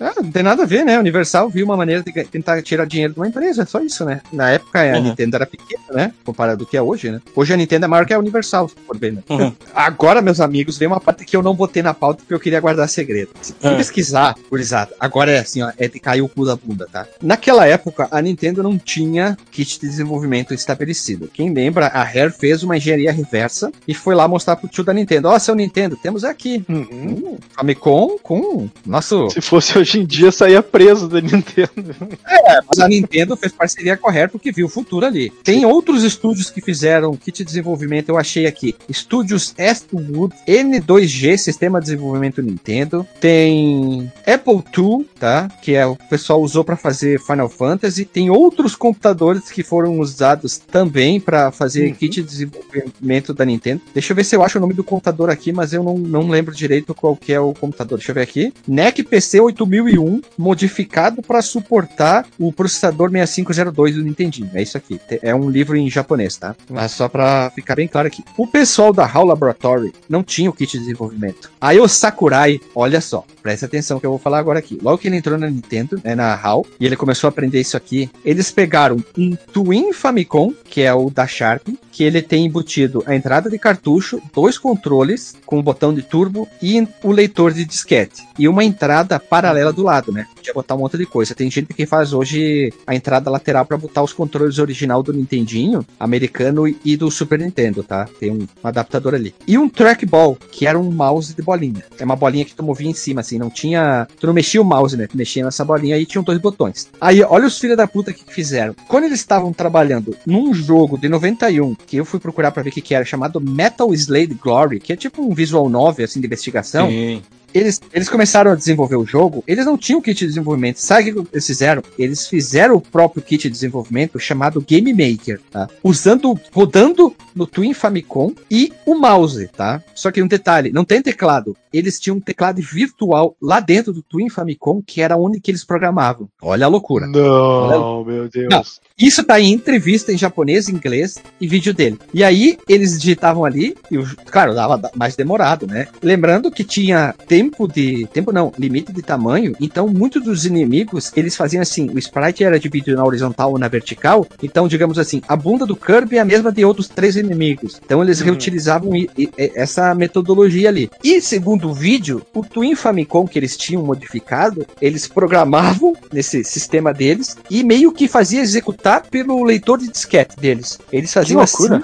Ah, não tem nada a ver, né? A Universal viu uma maneira de tentar tirar dinheiro de uma empresa, é só isso, né? Na época a Uhum. Nintendo era pequena, né? Comparado ao que é hoje, né? Hoje a Nintendo é maior que a Universal, se for ver, né? Uhum. Agora, meus amigos, vem uma parte que eu não botei na pauta porque eu queria guardar segredo. Se Ah. pesquisar, gurizada, agora é assim, ó, é de cair o cu da bunda, tá? Naquela época, a Nintendo não tinha kit de desenvolvimento estabelecido. Quem lembra, a Rare fez uma engenharia reversa e foi lá mostrar pro tio da Nintendo. Ó, seu Nintendo, temos aqui Uhum. um Famicom com nosso Se fosse fosse hoje em dia, saía preso da Nintendo. É, mas a Nintendo fez parceria correta porque viu o futuro ali. Tem outros estúdios que fizeram kit de desenvolvimento, eu achei aqui. Estúdios Eastwood, N2G, Sistema de Desenvolvimento Nintendo. Tem Apple II, tá? Que é o pessoal usou para fazer Final Fantasy. Tem outros computadores que foram usados também para fazer kit de desenvolvimento da Nintendo. Deixa eu ver se eu acho o nome do computador aqui, mas eu não, não lembro direito qual que é o computador. Deixa eu ver aqui. NEC PC 8001, modificado para suportar o processador 6502 do Nintendinho. É isso aqui. É um livro em japonês, tá? Mas só para ficar bem claro aqui. O pessoal da HAL Laboratory não tinha o kit de desenvolvimento. Aí o Sakurai, olha só, presta atenção que eu vou falar agora aqui. Logo que ele entrou na Nintendo, né, na HAL, e ele começou a aprender isso aqui, eles pegaram um Twin Famicom, que é o da Sharp, que ele tem embutido a entrada de cartucho, dois controles com o botão de turbo e o leitor de disquete. E uma entrada paralela do lado, né? Podia botar um monte de coisa. Tem gente que faz hoje a entrada lateral para botar os controles original do Nintendinho, americano e do Super Nintendo, tá? Tem um, um adaptador ali. E um trackball, que era um mouse de bolinha. É uma bolinha que tu movia em cima, assim, não tinha. Tu não mexia o mouse, né? Tu mexia nessa bolinha e tinham dois botões. Aí, olha os filhos da puta que fizeram. Quando eles estavam trabalhando num jogo de 91, que eu fui procurar pra ver o que, que era, chamado Metal Slade Glory, que é tipo um visual novel, assim, de investigação. Sim. Eles, eles começaram a desenvolver o jogo, eles não tinham kit de desenvolvimento. Sabe o que eles fizeram? Eles fizeram o próprio kit de desenvolvimento chamado Game Maker, tá? Usando, rodando no Twin Famicom e o mouse, tá? Só que um detalhe, não tem teclado. Eles tinham um teclado virtual lá dentro do Twin Famicom, que era onde que eles programavam. Olha a loucura. Não, meu Deus. Não. Isso tá em entrevista em japonês, inglês e vídeo dele. E aí eles digitavam ali, e o, claro, dava da- mais demorado, né? Lembrando que tinha tempo de. Tempo não, limite de tamanho. Então, muitos dos inimigos, eles faziam assim: o sprite era dividido na horizontal ou na vertical. Então, digamos assim, a bunda do Kirby é a mesma de outros três inimigos. Então, eles reutilizavam i- i- essa metodologia ali. E segundo o vídeo, o Twin Famicom que eles tinham modificado, eles programavam nesse sistema deles e meio que fazia executar pelo leitor de disquete deles. Eles faziam assim.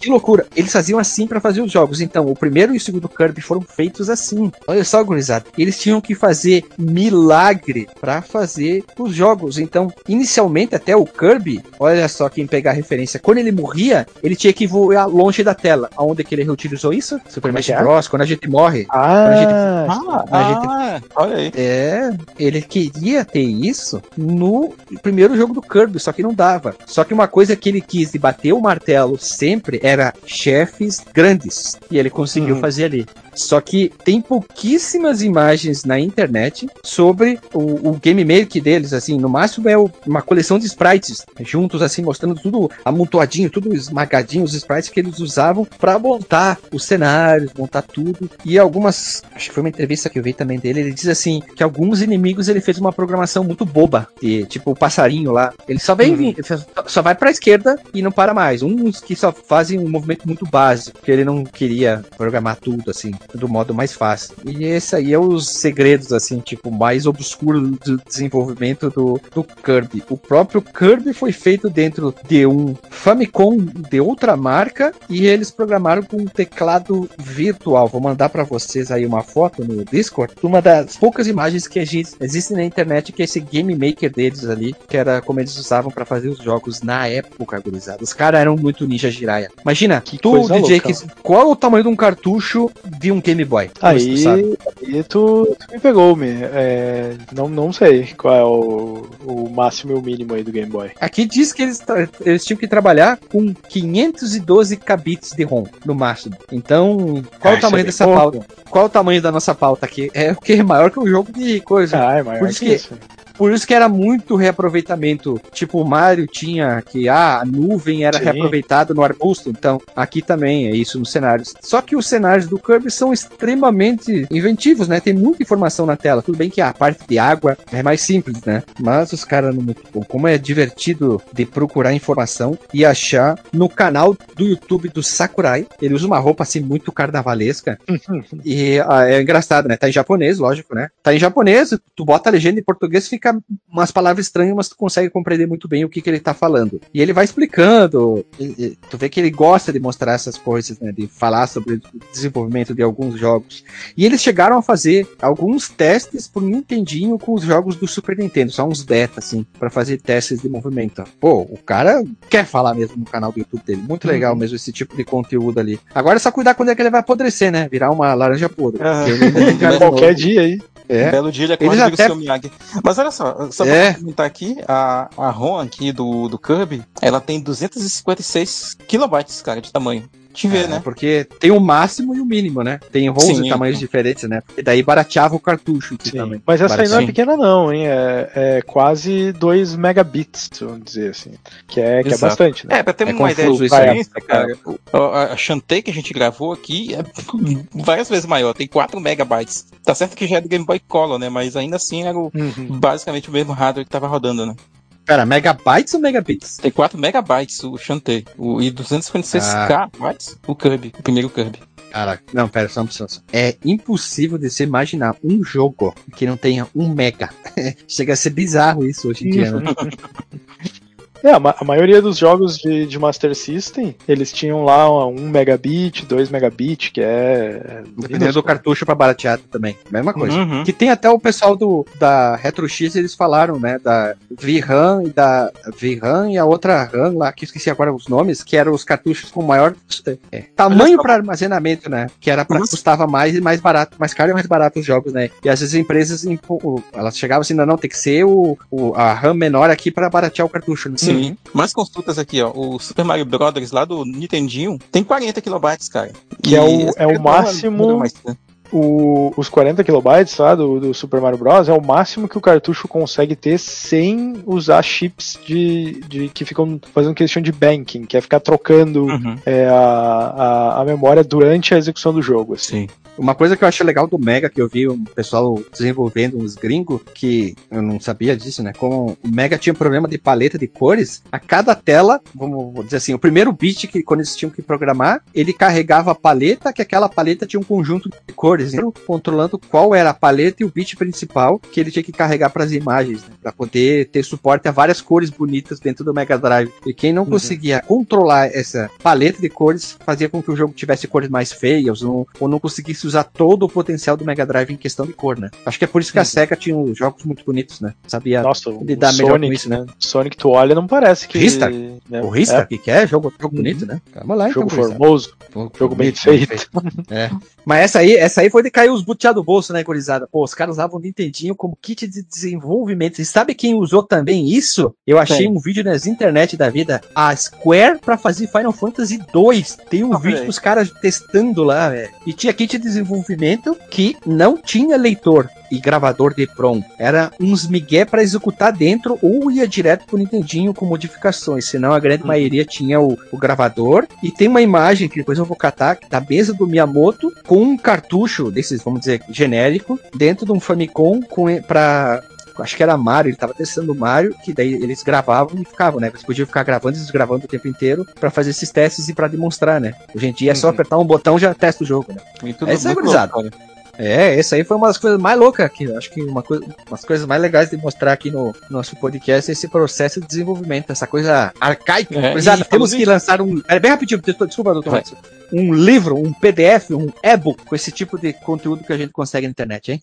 Que loucura! Eles faziam assim para fazer os jogos. Então, o primeiro e o segundo Kirby foram feitos assim. Olha só, gurizada. Eles tinham que fazer milagre para fazer os jogos. Então, inicialmente, até o Kirby, olha só quem pegar a referência. Quando ele morria, ele tinha que voar longe da tela. Aonde que ele reutilizou isso? Super Smash é? Bros. Quando a gente morre. Ah, Ah, A gente- ah, olha aí. É, ele queria ter isso no primeiro jogo do Kirby, só que não dava. Só que uma coisa que ele quis de bater o martelo sempre era chefes grandes. E ele conseguiu Uhum. fazer ali. Só que tem pouquíssimas imagens na internet sobre o, o game make deles, assim, no máximo é o- uma coleção de sprites juntos, assim, mostrando tudo amontoadinho, tudo esmagadinho, os sprites que eles usavam pra montar os cenários, montar tudo. E algumas, acho que foi uma entrevista que eu vi também dele, ele diz assim, que alguns inimigos ele fez uma programação muito boba, de, tipo o passarinho lá, ele só vem, vir- só- vai pra esquerda e não para mais. Uns que só fazem um movimento muito básico, que ele não queria programar tudo, assim, do modo mais fácil. E esse aí é os segredos, assim, tipo, mais obscuros do desenvolvimento do, do Kirby. O próprio Kirby foi feito dentro de um Famicom de outra marca e eles programaram com um teclado virtual. Vou mandar pra vocês aí uma foto no Discord, uma das poucas imagens que exi- existem na internet, que é esse Game Maker deles ali, que era como eles usavam pra fazer os jogos na época, gurizada. Os caras eram muito ninja giraia. Imagina, Que tu, DJ, louca. que, qual é o tamanho de um cartucho de um Game Boy? Aí, tu sabe? aí tu, tu me pegou, me. É, não, não sei qual é o, o máximo e o mínimo aí do Game Boy. Aqui diz que eles, eles tinham que trabalhar com 512 kbits de ROM no máximo. Então, qual Ah, o tamanho dessa é pauta? Qual o tamanho da nossa pauta aqui? É o que é maior que um jogo de coisa. Ah, é maior Por isso que que- isso. Por isso que era muito reaproveitamento. Tipo, o Mario tinha que ah, a nuvem era Sim. reaproveitada no arbusto. Então, aqui também é isso nos cenários. Só que os cenários do Kirby são extremamente inventivos, né? Tem muita informação na tela. Tudo bem que a parte de água é mais simples, né? Mas os caras não muito bom. Como é divertido de procurar informação e achar no canal do YouTube do Sakurai. Ele usa uma roupa assim muito carnavalesca. E ah, é engraçado, né? Tá em japonês, lógico, né? Tá em japonês, tu bota a legenda em português, fica fica umas palavras estranhas, mas tu consegue compreender muito bem o que, que ele tá falando. E ele vai explicando, e- tu vê que ele gosta de mostrar essas coisas, né, de falar sobre o desenvolvimento de alguns jogos. E eles chegaram a fazer alguns testes pro Nintendinho com os jogos do Super Nintendo, só uns beta, assim, pra fazer testes de movimento. Pô, o cara quer falar mesmo no canal do YouTube dele. Muito legal mesmo esse tipo de conteúdo ali. Agora é só cuidar quando é que ele vai apodrecer, né? Virar uma laranja podre. Ah. Qualquer novo. dia aí. É. Um belo dia ele acorda e vira até- o seu Miyagi. Mas olha só, só É. pra comentar aqui, a, a ROM aqui do, do Kirby, ela tem 256 kilobytes, cara, de tamanho. Te ver, É, né? Porque tem o máximo e o mínimo, né? Tem ROMs Sim. de tamanhos diferentes, né? E daí barateava o cartucho também. Mas essa aí não é pequena não, hein? É, é quase 2 megabits, vamos dizer assim. Que é, que é bastante, né? É, pra ter É uma ideia de isso aí, diferença, né, cara, o- a, a Shantae que a gente gravou aqui é várias vezes maior, tem 4 megabytes. Tá certo que já é do Game Boy Color, né? Mas ainda assim era o- Uhum. basicamente o mesmo hardware que tava rodando, né? Pera, megabytes ou megabits? Tem 4 megabytes o Shantae, o, e 256k bytes o Kirby, o primeiro Kirby. Cara, não, pera, só um só, só. É impossível de se imaginar um jogo que não tenha um mega. Chega a ser bizarro isso hoje em dia, né? É, a, ma- a maioria dos jogos de, de Master System, eles tinham lá 1 megabit, 2 megabit, que é. Dependendo do cartucho pra baratear também. Mesma coisa. Uhum. Que tem até o pessoal do da RetroX, eles falaram, né, da VRAM e da VRAM e a outra RAM lá, que eu esqueci agora os nomes, que eram os cartuchos com maior é, tamanho para armazenamento, né, que era para Nossa. custava mais e mais barato, mais caro e mais barato os jogos, né? E às vezes as empresas elas chegavam assim, não, não, tem que ser o, o a RAM menor aqui para baratear o cartucho, né? Sim. Mais consultas aqui, ó. O Super Mario Brothers lá do Nintendinho tem 40 kilobytes, cara. Que é o- é o máximo- mais, né? O- os 40 kilobytes lá do, do Super Mario Bros. é o máximo que o cartucho consegue ter sem usar chips de, de que ficam fazendo questão de banking, que é ficar trocando Uhum. é, a, a, a memória durante a execução do jogo. Assim. Sim. Uma coisa que eu acho legal do Mega, que eu vi um pessoal desenvolvendo uns gringos, que eu não sabia disso, né? Como o Mega tinha um problema de paleta de cores, a cada tela, vamos dizer assim, o primeiro bit que quando eles tinham que programar, ele carregava a paleta, que aquela paleta tinha um conjunto de cores, então, controlando qual era a paleta e o bit principal que ele tinha que carregar para as imagens, né? Para poder ter suporte a várias cores bonitas dentro do Mega Drive. E quem não conseguia controlar essa paleta de cores fazia com que o jogo tivesse cores mais feias ou, ou não conseguisse usar todo o potencial do Mega Drive em questão de cor, né? Acho que é por isso que a SEGA tinha os jogos muito bonitos, né? Sabia Nossa, o lidar melhor Sonic, com isso, né? Sonic tu olha não parece que. Ristar? né? O Rista, que que é? Jogo, jogo bonito, né? Calma lá, É, jogo então, Rista. formoso, Jogo, jogo bem bonito, feito. É. Mas essa aí, essa aí foi de cair os boteados do bolso, né, gurizada? Pô, os caras usavam o Nintendinho como kit de desenvolvimento. E sabe quem usou também isso? Eu achei Quem? um vídeo nas internet da vida. A Square pra fazer Final Fantasy 2. Tem um Ah, vídeo velho. dos caras testando lá, velho. E tinha kit de desenvolvimento que não tinha leitor e gravador de prom. Era uns migué pra executar dentro ou ia direto pro Nintendinho com modificações. Senão a grande maioria tinha o, o gravador. E tem uma imagem que depois eu vou catar da mesa do Miyamoto com um cartucho desses, vamos dizer, genérico, dentro de um Famicom com, pra. Acho que era Mario, ele tava testando o Mario, que daí eles gravavam e ficavam, né? Eles podiam ficar gravando e desgravando o tempo inteiro pra fazer esses testes e pra demonstrar, né? Hoje em dia é só Uhum. apertar um botão e já testa o jogo, né? É isso muito louco, olha. É, essa aí foi uma das coisas mais loucas aqui. Acho que uma coisa, umas coisas mais legais de mostrar aqui no nosso podcast é esse processo de desenvolvimento, essa coisa arcaica. É, e temos que lançar um. Pera, bem rapidinho, desculpa, doutor. Um livro, um PDF, um e-book com esse tipo de conteúdo que a gente consegue na internet, hein?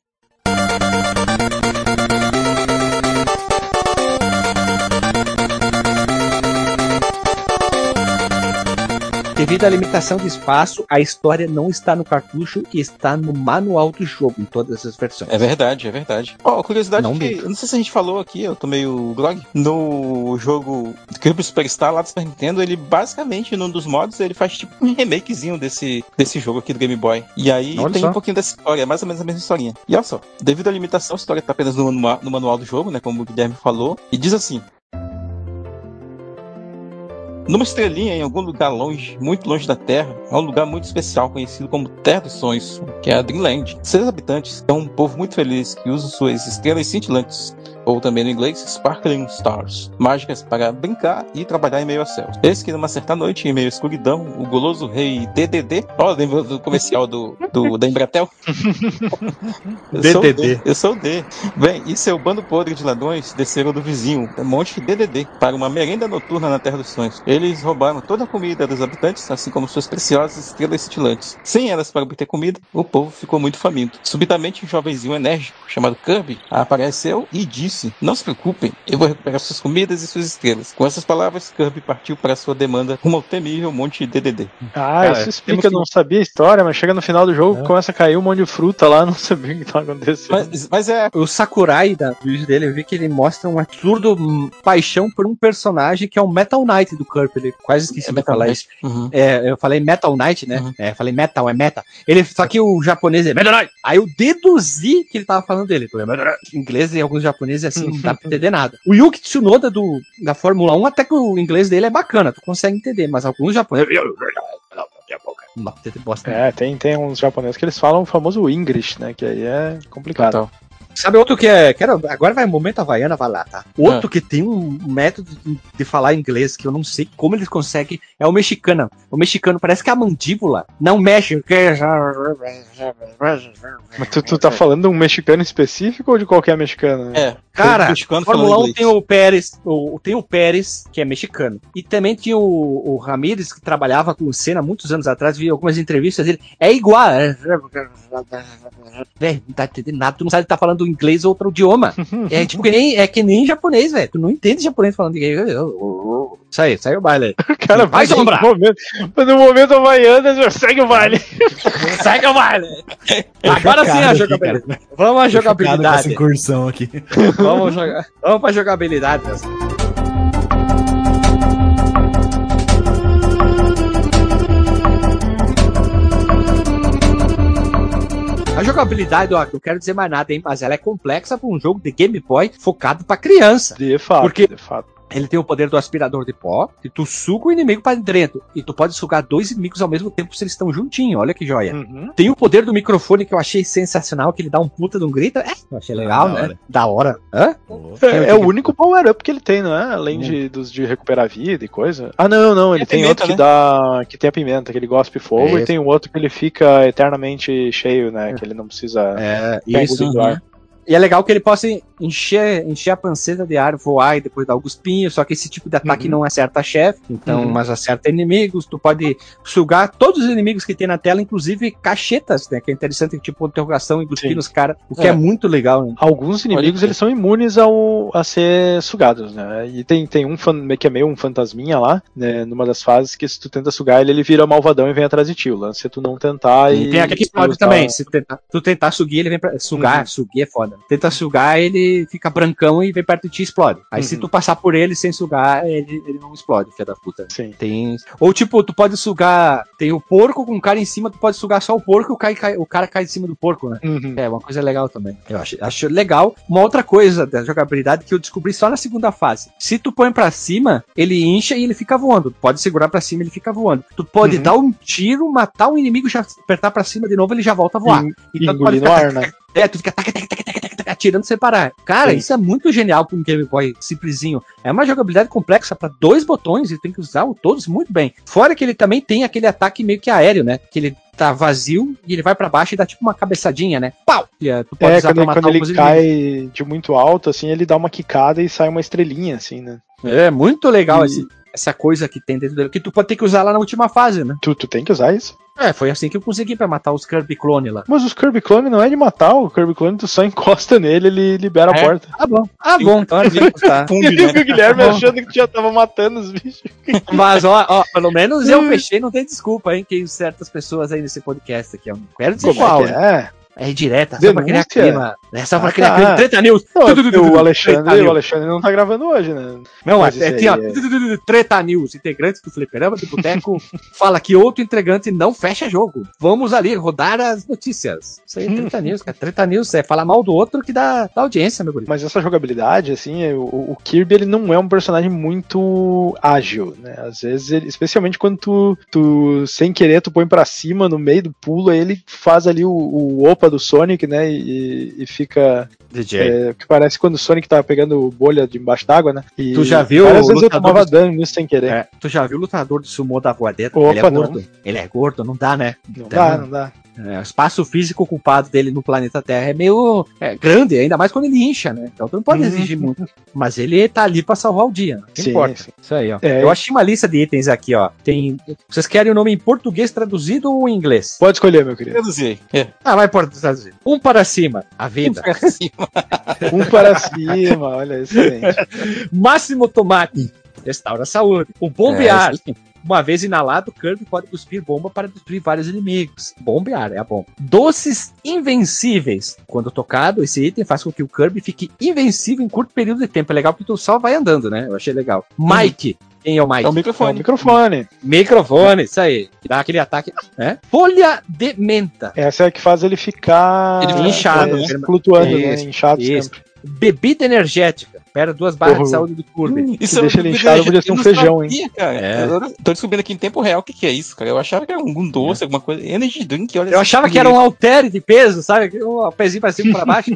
Devido à limitação de espaço, a história não está no cartucho e está no manual do jogo, em todas as versões. É verdade, é verdade. Ó, curiosidade Não que, mesmo. eu não sei se a gente falou aqui, eu tomei o blog, no jogo Kirby Superstar lá do Super Nintendo, ele basicamente, num dos modos, ele faz tipo um remakezinho desse, desse jogo aqui do Game Boy. E aí Olha tem só. um pouquinho dessa história, é mais ou menos a mesma historinha. E olha só, devido à limitação, a história tá apenas no no manual do jogo, né, como o Guilherme falou, e diz assim... Numa estrelinha em algum lugar longe, muito longe da Terra, há um lugar muito especial conhecido como Terra dos Sonhos, que é a Dreamland. Seus habitantes são um povo muito feliz que usa suas estrelas cintilantes ou também no inglês Sparkling Stars, mágicas para brincar e trabalhar em meio a céus. Eis que numa certa noite, em meio à escuridão, o goloso rei DDD, ó, lembra do comercial do, do da Embratel? DDD. Eu sou o D. Bem, e seu bando podre de ladrões desceram do vizinho, Monte DDD, para uma merenda noturna na Terra dos Sonhos. Eles roubaram toda a comida dos habitantes, assim como suas preciosas estrelas cintilantes. Sem elas para obter comida, o povo ficou muito faminto. Subitamente, um jovenzinho enérgico, chamado Kirby, apareceu e disse: Não se preocupem, eu vou recuperar suas comidas e suas estrelas. Com essas palavras, Kirby partiu para sua demanda rumo ao temível Monte DDD. Ah, Cara, isso explica, temos eu não sabia a história, mas chega no final do jogo, É. começa a cair um monte de fruta lá, não sabia o que tá acontecendo. Mas, mas é. O Sakurai da do vídeo dele, eu vi que ele mostra um absurdo hum, paixão por um personagem que é o Metal Knight do Kirby. Ele quase esqueci de falar isso. Uhum. É, eu falei Metal Knight, né? Uhum. É, falei Metal, é Meta. Ele, só que o japonês é Metal Knight. Aí eu deduzi que ele tava falando dele. Knight. Em inglês e alguns japoneses assim, não dá pra entender nada. O Yuki Tsunoda do, da Fórmula 1, até que o inglês dele é bacana, tu consegue entender, mas alguns japoneses. Não. É, tem, tem uns japoneses que eles falam o famoso English, né? Que aí é complicado. Total. Sabe outro que é. Quero, agora vai o momento Havaiana, vai lá, tá? Outro que tem um método de, falar inglês que eu não sei como eles conseguem é o mexicano. O mexicano parece que a mandíbula não mexe. Mas tu, tu tá falando de um mexicano específico ou de qualquer mexicano? né? É. Cara, mexicano Fórmula falando 1 inglês. tem o Pérez, o, tem o Pérez, que é mexicano. E também tinha o, o Ramírez, que trabalhava com o Senna muitos anos atrás, vi algumas entrevistas dele. É igual. Velho, não tá entendendo nada, tu não sabe se tá falando inglês ou outro idioma. É tipo que nem, é que nem japonês, velho. Tu não entende japonês falando inglês. Isso aí, sai o baile. Cara, Vai, mas no momento, mas no momento Havaianas, segue o baile. Segue o baile. Agora sim a chocado aqui, jogabilidade. Vamos à com essa jogabilidade. incursão aqui. Vamos, jogar. Vamos pra jogabilidade. A jogabilidade, ó, não quero dizer mais nada, hein, mas ela é complexa para um jogo de Game Boy focado para criança. De fato, Porque- de fato. Ele tem o poder do aspirador de pó, e tu suga o inimigo para dentro. E tu pode sugar dois inimigos ao mesmo tempo se eles estão juntinhos. Olha que joia. Uhum. Tem o poder do microfone que eu achei sensacional, que ele dá um puta de um grito. É, eu achei legal, Da né? hora. Da hora. Hã? É, é o único power-up que ele tem, não é? Além de, dos de recuperar vida e coisa. Ah, não, não, ele a tem pimenta, outro que né? dá. que tem a pimenta, que ele gospe fogo, Isso. e tem um outro que ele fica eternamente cheio, né? Que ele não precisa. É, isso. ar. E é legal que ele possa encher, encher a panceta de ar, voar e depois dar alguns pinhos. Só que esse tipo de ataque Uhum. não acerta chefe, então, Uhum. mas acerta inimigos. Tu pode sugar todos os inimigos que tem na tela, inclusive cachetas, né? Que é interessante, tipo interrogação e cuspir nos caras, o que é. É. muito legal, né? Alguns inimigos eles são imunes ao, a ser sugados, né? E tem, tem um fan- que é meio um fantasminha lá, né? Numa das fases que se tu tenta sugar ele, ele vira malvadão e vem atrás de ti. O lance é tu não tentar e. E tem aquele que explode usar- também. Se tu tentar, tu tentar sugar, ele vem pra. Sugar, Uhum. sugar é foda. Tenta sugar, ele fica brancão e vem perto de ti e explode. Aí se Uhum. tu passar por ele sem sugar, ele, ele não explode, filha da puta. Sim. Tem. Ou tipo, tu pode sugar. Tem o porco com o cara em cima, tu pode sugar só o porco e o, cai, cai- o cara cai em cima do porco, né? Uhum. É, uma coisa legal também. Eu acho, acho legal. Uma outra coisa da jogabilidade que eu descobri só na segunda fase. Se tu põe pra cima, ele incha e ele fica voando. Tu pode segurar pra cima, ele fica voando. Tu pode Uhum. dar um tiro, matar o inimigo, já apertar pra cima de novo, ele já volta a voar. E- Então engolir no ar, né? É, tu fica tac, tac, tac, tac, tac, tac, atirando sem parar. Cara, Sim. isso é muito genial pra um Game Boy simplesinho. É uma jogabilidade complexa pra dois botões e tem que usar todos muito bem. Fora que ele também tem aquele ataque meio que aéreo, né? Que ele tá vazio e ele vai pra baixo e dá tipo uma cabeçadinha, né? Pau! E, é, tu pode É, usar quando, pra matar quando ele alguns inimigos. cai de muito alto, assim, ele dá uma quicada e sai uma estrelinha, assim, né? É muito legal E- esse- essa coisa que tem dentro dele. Que tu pode ter que usar lá na última fase, né? Tu, tu tem que usar isso. É, foi assim que eu consegui pra matar os Kirby Clone lá. Mas os Kirby Clone não é de matar, o Kirby Clone tu só encosta nele, ele libera a É. porta. Ah, bom. Ah, bom. Então ele vai custar. Funde, E né? o Guilherme Tá achando que tu já tava matando os bichos. Mas, ó, ó, pelo menos eu fechei, não tem desculpa, hein? Que certas pessoas aí nesse podcast aqui. Eu não quero dizer Como qual, é né? É? É direta, só pra criar clima. É só pra Ah, criar tá. clima. Treta News. Não, o Alexandre, o. Alexandre não tá gravando hoje, né? Não, Mas é, tem, ó, é- tu, Treta News, integrantes do Fliperama do Boteco, fala que outro integrante não fecha jogo. Vamos ali rodar as notícias. Isso aí é Treta News, cara. Treta News é falar mal do outro que dá, dá audiência, meu guri. Mas essa jogabilidade, assim, é, o, o Kirby ele não é um personagem muito ágil, né? Às vezes, ele, especialmente quando tu, tu, sem querer, tu põe pra cima no meio do pulo, aí ele faz ali o, o opa do Sonic, né? E, e fica. DJ. É, que parece quando o Sonic tava pegando bolha de embaixo d'água, né? E Tu já viu o vezes eu tomava do- dano nisso sem querer. É, tu já viu o lutador de sumô da voadeira? Opa, ele é não. gordo. Ele é gordo, não dá, né? Não Então, dá, não dá. É, o espaço físico ocupado dele no planeta Terra é meio é, grande, ainda mais quando ele incha, né? Então tu não pode Uhum. exigir muito. Mas ele tá ali pra salvar o dia, não Sim, importa. sim. Isso aí, ó. É. Eu achei uma lista de itens aqui, ó. Tem. Vocês querem o nome em português traduzido ou em inglês? Pode escolher, meu querido. Traduzir. É. Ah, vai por traduzido. Um para cima, a vida. Um para cima, olha, excelente. Máximo tomate, restaura a saúde. Um É, bombear. aí. Uma vez inalado, Kirby pode cuspir bomba para destruir vários inimigos. Bombear é a bomba. Doces invencíveis. Quando tocado, esse item faz com que o Kirby fique invencível em curto período de tempo. É legal porque tu só vai andando, né? Eu achei legal. Mike. Quem é o Mike? É o É o microfone. microfone. Microfone, isso aí. Que dá aquele ataque. Né? Folha de menta. Essa é a que faz ele ficar Ele fica inchado, é, né? flutuando, Isso, né? Inchado isso. sempre. Bebida energética. Pera duas barras Porra. de saúde do Kirby. Hum, Que deixa ele inchado, podia ser um feijão, sabia, Cara. É. Tô descobrindo aqui em tempo real o que, que é isso, cara. Eu achava que era algum doce, alguma coisa. Energy drink, olha Eu achava que era um halter de peso, sabe? Um pezinho pra cima e pra baixo.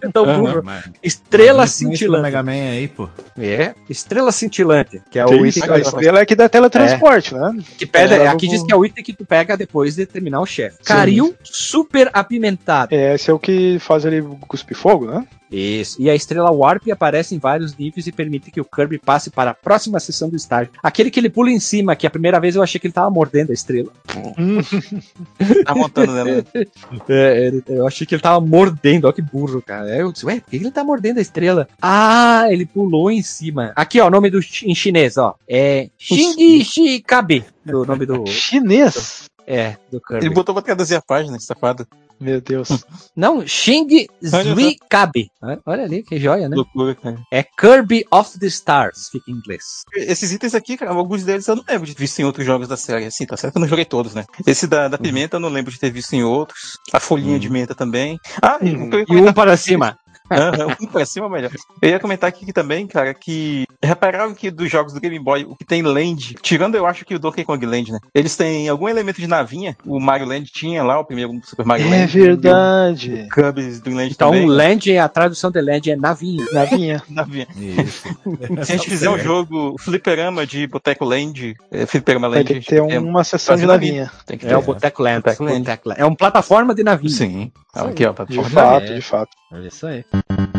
É tão Aham. burro. Mas- Estrela mas isso no cintilante. Mega Man aí, pô. É, estrela cintilante, que é o isso, item a estrela é que dá teletransporte, né? que pega, É, aqui eu diz que é o item que tu pega depois de terminar o chefe. Caril super apimentado. É, Esse é o que faz ele cuspir fogo, né? Isso. E a estrela Warp aparece em vários níveis e permite que o Kirby passe para a próxima seção do estágio. Aquele que ele pula em cima, que a primeira vez eu achei que ele tava mordendo a estrela. Tá montando nela. É, ele- eu achei que ele tava mordendo, ó que burro, cara. Aí Eu disse, ué, por que ele tá mordendo a estrela? Ah, ele pulou em cima. Aqui, ó, o nome do chi- em chinês, ó. É Xing Shikabe, o nome do Chinês. é, do Kirby. Ele botou pra traduzir a página, esse safado. Meu Deus. Não, Xing Zui Kabe. Olha ali, que joia, né? Loucura, cara. É Kirby of the Stars, fica em inglês. Esses itens aqui, cara, alguns deles eu não lembro de ter visto em outros jogos da série. Assim, tá certo que eu não joguei todos, né? Esse da, da pimenta eu não lembro de ter visto em outros. A folhinha de menta também. Ah, e ia E um para cima. Aham, um pra cima melhor. Eu ia comentar aqui também, cara, que repararam que dos jogos do Game Boy, o que tem Land, tirando eu acho que o Donkey Kong Land, né? Eles têm algum elemento de navinha. O Mario Land tinha lá, o primeiro Super Mario É Land. verdade. O Cubs do Land Então, também. Land, a tradução de Land é navinha. Navinha. Navinha. Isso. Se a gente fizer um jogo fliperama de Boteco Land, é, fliperama Land, ter a que ter tem- uma sessão de fazer navinha. tem que É o ter. Boteco Land. Boteco Land. Boteco Land. É uma plataforma de navinha. Sim. Aqui, ó, De plataforma. fato, é. de fato. Olha isso aí. Mm-hmm.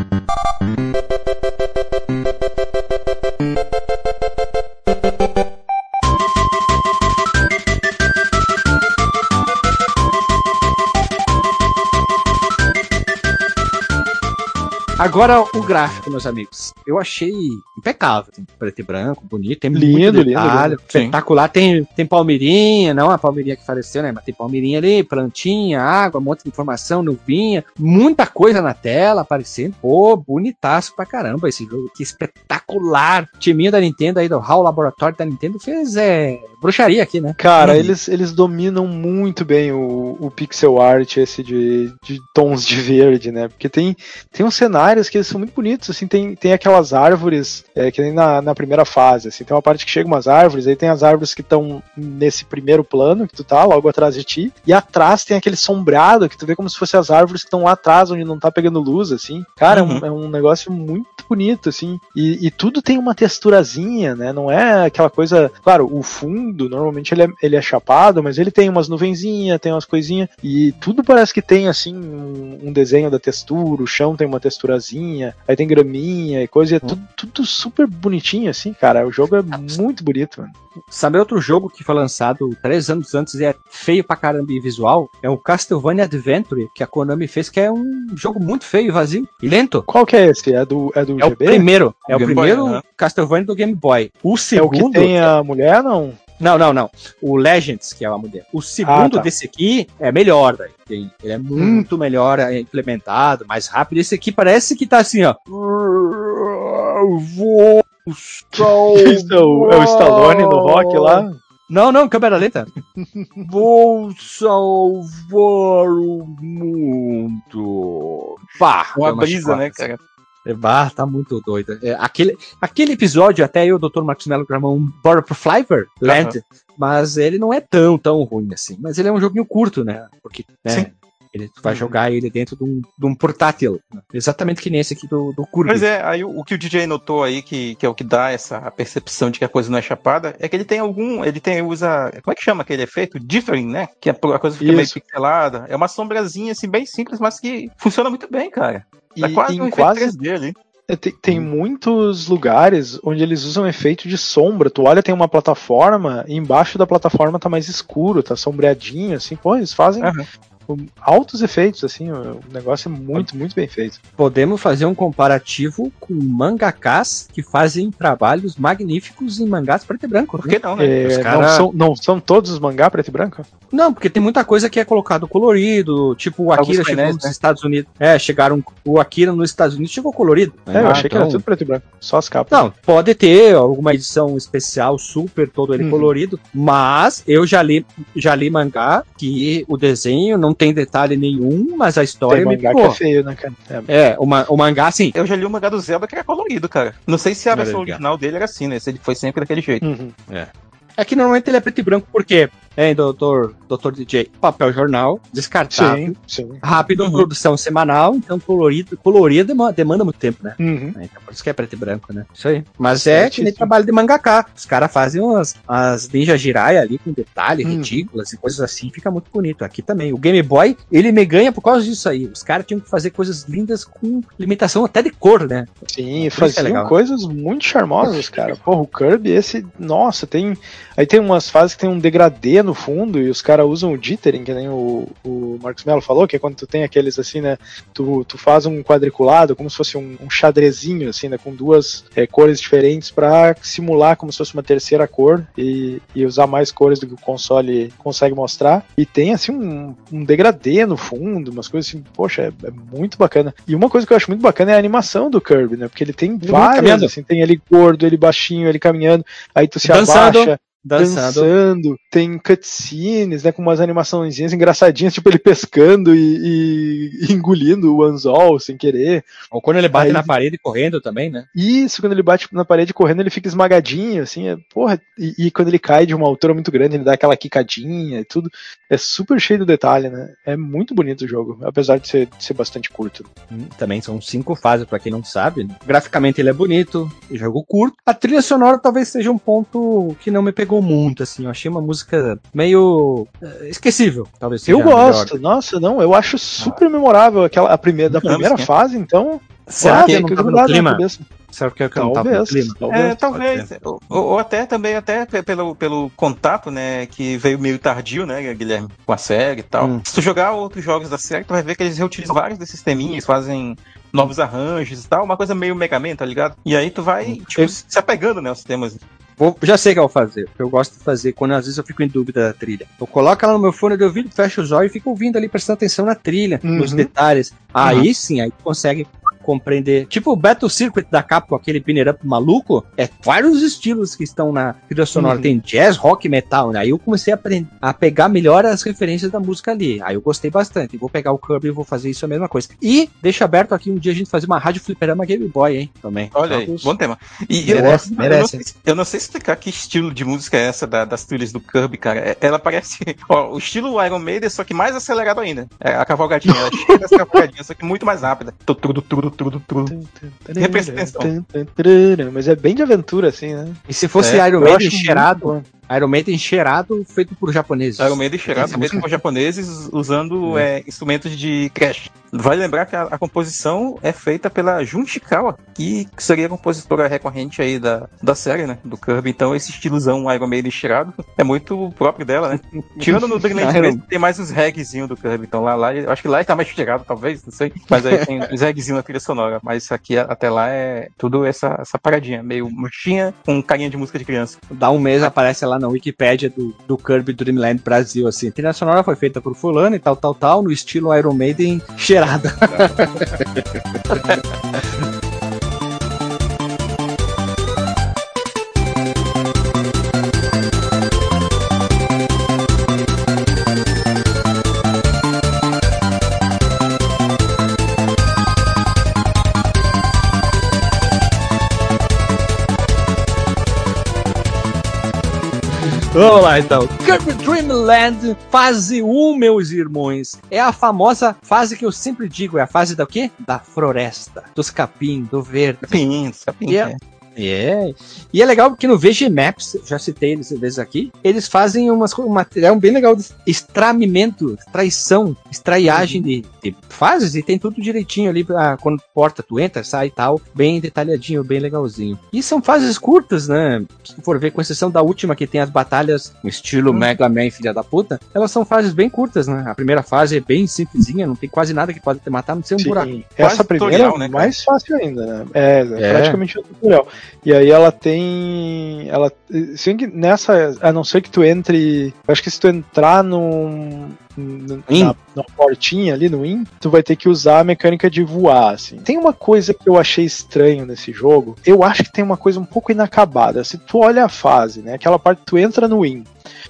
Agora o gráfico, meus amigos. Eu achei impecável. assim, preto e branco, bonito, tem Lindo, muito detalhe, lindo. Sim. espetacular. Tem, tem palmeirinha, não a palmeirinha que faleceu, né? Mas tem palmeirinha ali, plantinha, água, um monte de informação, nuvinha, muita coisa na tela aparecendo. Pô, bonitaço pra caramba esse jogo, que espetacular. O timinho da Nintendo aí, do HAL Laboratório da Nintendo, fez é, bruxaria aqui, né? Cara, Uhum. eles, eles dominam muito bem o, o pixel art, esse de, de tons de verde, né? Porque tem, tem uns que eles são muito bonitos, assim, tem, tem aquelas árvores, é, que nem na, na primeira fase, assim, tem uma parte que chega umas árvores, aí tem as árvores que estão nesse primeiro plano que tu tá, logo atrás de ti, e atrás tem aquele sombreado que tu vê como se fossem as árvores que estão lá atrás, onde não tá pegando luz, assim. Cara, é um- Uhum. é, um, negócio muito bonito, assim, e, e tudo tem uma texturazinha, né? Não é aquela coisa. Claro, o fundo, normalmente ele é, ele é chapado, mas ele tem umas nuvenzinhas, tem umas coisinhas, e tudo parece que tem, assim, um, um desenho da textura, o chão tem uma texturazinha, aí tem graminha e coisa, e é tudo, tudo super bonitinho, assim, cara. O jogo é muito bonito, mano. Sabe outro jogo que foi lançado três anos antes e é feio pra caramba e visual? É o Castlevania Adventure, que a Konami fez, que é um jogo muito feio e vazio e lento. Qual que é esse? É do, é do É o primeiro, é o Game Boy, primeiro aham. Castlevania do Game Boy. O É o segundo. que tem a mulher, não? Não, não, não. O Legends, que é a mulher. O segundo Ah, tá. desse aqui é melhor, velho. Ele é muito melhor é, implementado, mais rápido. Esse aqui parece que tá assim, ó. Vou Isso é o, é o Stallone no rock lá? Não, não, câmera lenta. Vou salvar o mundo. Pá, Uma brisa, né, cara? É, bah, tá muito doido. É, aquele, aquele episódio, até eu, o Dr. Marcos Mello, gravamos um Border pro Flavor Land, mas ele não é tão, tão ruim assim. Mas ele é um joguinho curto, né? Porque, né, Sim. Ele tu vai jogar ele dentro de um, de um portátil. Exatamente que nem esse aqui do, do Kirby. Pois é, aí o, o que o DJ notou aí, que, que é o que dá essa percepção de que a coisa não é chapada, é que ele tem algum. Ele tem, usa. Como é que chama aquele efeito? Differing, né? Que a, a coisa fica meio Isso. pixelada. É uma sombrazinha, assim, bem simples, mas que funciona muito bem, cara. Tá E quase em um quase 3D ali. É, Tem, tem muitos lugares onde eles usam efeito de sombra. Tu olha, tem uma plataforma, e embaixo da plataforma tá mais escuro, tá sombreadinho, assim. Pô, eles fazem Aham. Altos efeitos, assim. O negócio é muito, muito bem feito. Podemos fazer um comparativo com mangakas que fazem trabalhos magníficos em mangás preto e branco. Por que não, né? É, Os não, cara- são, não são todos os mangá preto e branco? Não, porque tem muita coisa que é colocado colorido, tipo o Akira chegou painéis, nos né? Estados Unidos. É, chegaram. O Akira nos Estados Unidos chegou colorido. É, eu Ah, achei que então- era tudo preto e branco. Só as capas. Não, pode ter alguma edição especial, super, todo ele Uhum. colorido, mas eu já li, já li mangá que o desenho não tem detalhe nenhum, mas a história tem me mangá que pegou. é feio, né, cara? É, É, o, ma- o mangá, assim, Eu já li o mangá do Zelda que era colorido, cara. Não sei se a versão original dele era assim, né? Se ele foi sempre daquele jeito. uhum. é que normalmente ele é preto e branco, porque, é, doutor, doutor DJ, papel jornal, descartável, Sim, sim. rápido, Uhum. produção semanal, então colorido, colorido demanda, demanda muito tempo, né? Uhum. É, Então por isso que é preto e branco, né? Isso aí. Mas é que nem trabalho de mangaká. Os caras fazem umas, as ninja jiraiya ali com detalhe Hum. ridículas e coisas assim, fica muito bonito. Aqui também. O Game Boy, ele me ganha por causa disso aí. Os caras tinham que fazer coisas lindas com limitação até de cor, né? Sim, Por é faziam legal. coisas muito charmosas, cara. Porra, o Kirby, esse. Nossa, tem. Aí tem umas fases que tem um degradê no fundo e os caras usam o jittering, que nem o, o Marcos Mello falou, que é quando tu tem aqueles assim, né? Tu, tu faz um quadriculado, como se fosse um, um xadrezinho, assim, né? Com duas é, cores diferentes pra simular como se fosse uma terceira cor e, e usar mais cores do que o console consegue mostrar. E tem, assim, um, um degradê no fundo, umas coisas assim, poxa, é, é muito bacana. E uma coisa que eu acho muito bacana é a animação do Kirby, né? Porque ele tem várias, caminhando. assim, tem ele gordo, ele baixinho, ele caminhando, aí tu se Dançando. abaixa, Dançando. dançando, tem cutscenes, né, com umas animaçõezinhas engraçadinhas, tipo ele pescando e, e engolindo o anzol sem querer. Ou quando ele bate Aí- na parede correndo também, né? Isso, quando ele bate na parede correndo, ele fica esmagadinho, assim, é, porra, e, e quando ele cai de uma altura muito grande, ele dá aquela quicadinha e tudo. É super cheio de detalhe, né? É muito bonito o jogo, apesar de ser, de ser bastante curto. Hum, Também são cinco fases, pra quem não sabe. Graficamente ele é bonito, jogo curto. A trilha sonora talvez seja um ponto que não me pegou muito, assim. Eu achei uma música meio eh, esquecível, talvez Eu a melhor. gosto, nossa, não, eu acho super memorável aquela a primeira da primeira fase, então. Será ah, que tem não que tava no grudar na clima? Será que eu não tava no Talvez, clima? talvez. É, talvez. Ou, ou até também, até pe- pelo, pelo contato, né, que veio meio tardio, né, Guilherme, com a série e tal. Hum. Se tu jogar outros jogos da série, tu vai ver que eles reutilizam vários desses teminhas, fazem novos arranjos e tal, uma coisa meio Mega Man, tá ligado? E aí tu vai, tipo, Eu- se apegando, né, aos temas. Vou- já sei o que eu vou fazer. O que eu gosto de fazer quando às vezes eu fico em dúvida da trilha. Eu coloco ela no meu fone de ouvido, fecho os olhos e fico ouvindo ali, prestando atenção na trilha, nos Uhum. detalhes. Aí sim, aí tu consegue compreender. Tipo o Battle Circuit da Capcom, aquele pinner up maluco, é vários estilos que estão na trilha sonora. Uhum. Tem jazz, rock, metal, né? Aí eu comecei a, aprender, a pegar melhor as referências da música ali. Aí eu gostei bastante. Vou pegar o Kirby e vou fazer isso a mesma coisa. E deixa aberto aqui um dia a gente fazer uma rádio fliperama Game Boy, hein? Também. Olha aí, bom tema. E Merece, eu, eu, não merece. sei, eu não sei explicar que estilo de música é essa da- das trilhas do Kirby, cara. É- Ela parece ó, o estilo Iron Maiden, só que mais acelerado ainda. É a cavalgadinha, ela é cheia das cavalgadinhas, só que muito mais rápida. Tu- Tudo, tudo, tudo, atenção. Mas é bem de aventura, assim, né? E se fosse É, Iron Maiden cheirado. Iron Maiden cheirado feito por japoneses. Iron Maiden cheirado feito por japoneses usando é, instrumentos de crash. Vale lembrar que a, a composição é feita pela Jun Shikawa, que seria a compositora recorrente aí da, da série, né? Do Kirby. Então esse estilozão Iron Maiden cheirado é muito próprio dela, né? Tirando no Dreamland Iron- mesmo, tem mais uns regzinho do Kirby. Então lá, lá, eu acho que lá ele tá mais cheirado, talvez, não sei. Mas aí tem uns regzinho na trilha sonora. Mas isso aqui até lá é tudo essa, essa paradinha, meio murchinha com carinha de música de criança. Dá um mês aparece lá na Wikipédia do, do Kirby Dreamland Brasil, assim. A trilha sonora foi feita por fulano e tal, tal, tal, no estilo Iron Maiden cheirada. Vamos lá então. Kirby Dream Land, fase 1, meus irmãos. É a famosa fase que eu sempre digo, é a fase da quê? Da floresta, dos capim, do verde. Capim, capim. E é, é. E é legal porque no VG Maps, já citei eles vezes aqui, eles fazem umas, um material bem legal de extramimento, extraição, extraiagem de, de fases e tem tudo direitinho ali pra, quando porta tu entra, sai e tal, bem detalhadinho, bem legalzinho. E são fases curtas, né? Se for ver, com exceção da última que tem as batalhas no estilo Mega Man filha da puta, elas são fases bem curtas, né? A primeira fase é bem simplesinha, não tem quase nada que pode te matar, não ser um buraco. Sim, essa Quase primeira é né, mais fácil ainda, né? É, é É. praticamente um tutorial. E aí ela tem. Ela. Sim, nessa. A não ser que tu entre. Acho que se tu entrar num. Na, na portinha ali no IN, tu vai ter que usar a mecânica de voar, assim. Tem uma coisa que eu achei estranho nesse jogo. Eu acho que tem uma coisa um pouco inacabada. Se tu olha a fase, né? Aquela parte que tu entra no IN.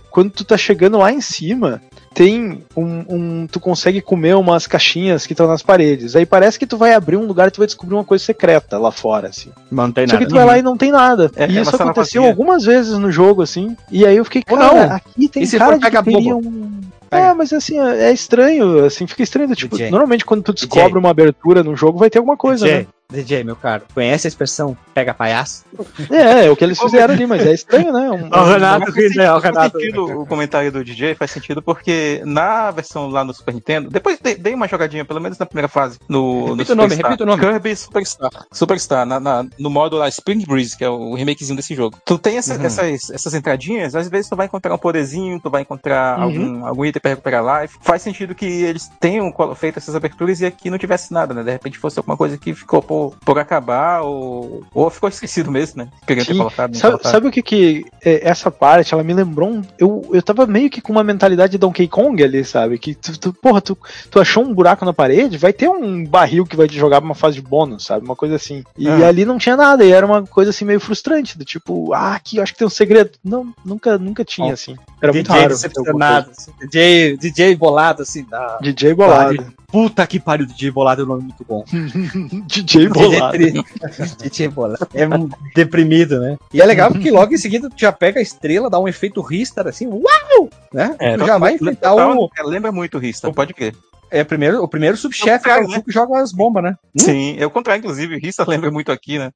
Quando tu tá chegando lá em cima, tem um, um- tu consegue comer umas caixinhas que estão nas paredes. Aí parece que tu vai abrir um lugar e tu vai descobrir uma coisa secreta lá fora, assim. Não tem Só que tu vai lá e não tem nada. É, e é isso aconteceu algumas vezes no jogo, assim. E aí eu fiquei, cara, não. aqui tem E cara de que teria um... Pega. É, mas assim, é é estranho, assim, fica estranho. Tipo, DJ. normalmente quando tu descobre uma abertura num jogo, vai ter alguma coisa, DJ, né? DJ, meu caro, conhece a expressão pega palhaço? É, é o que eles fizeram ali, mas é estranho, né? Um- Ó, o Renato, Faz filho, sentido, é, o faz Renato. sentido o comentário do DJ, faz sentido porque na versão lá no Super Nintendo, depois dei, dei uma jogadinha, pelo menos na primeira fase, no, no Repita o nome, repita o nome. Kirby Superstar. Superstar, na, na- no modo lá Spring Breeze, que é o remakezinho desse jogo. Tu tem essa- Uhum. essas, essas entradinhas, às vezes tu vai encontrar um poderzinho, tu vai encontrar Uhum. algum, algum item pra recuperar life. Faz sentido que eles tenham feito essas aberturas e aqui não tivesse nada, né? De repente fosse alguma coisa que ficou por, por acabar ou, ou ficou esquecido mesmo, né? Queriam ter colocado, Sabe, colocaram. sabe o que que é, essa parte, ela me lembrou um, eu, eu tava meio que com uma mentalidade de Donkey Kong ali, sabe? Que tu, tu- porra, tu, tu achou um buraco na parede, vai ter um barril que vai te jogar pra uma fase de bônus, sabe? Uma coisa assim. E Ah. ali não tinha nada, e era uma coisa assim meio frustrante, do tipo, ah, aqui eu acho que tem um segredo. Não, nunca, nunca tinha, Ó, assim. Era muito DJ raro. decepcionado, assim, DJ, DJ bolado, assim, da... DJ bolado. Puta que pariu, DJ bolado é um nome muito bom. DJ bolado. DJ, bolado. É um deprimido, né? E é legal porque logo em seguida tu já pega a estrela, dá um efeito Ristar, assim, uau! Né? É, tu já vai enfrentar total, o, é, Lembra muito o Rista, pode crer. é, primeiro, o primeiro subchefe, É o é o que joga as bombas, né? Sim, é o contrário, inclusive. Rista lembra muito aqui, né?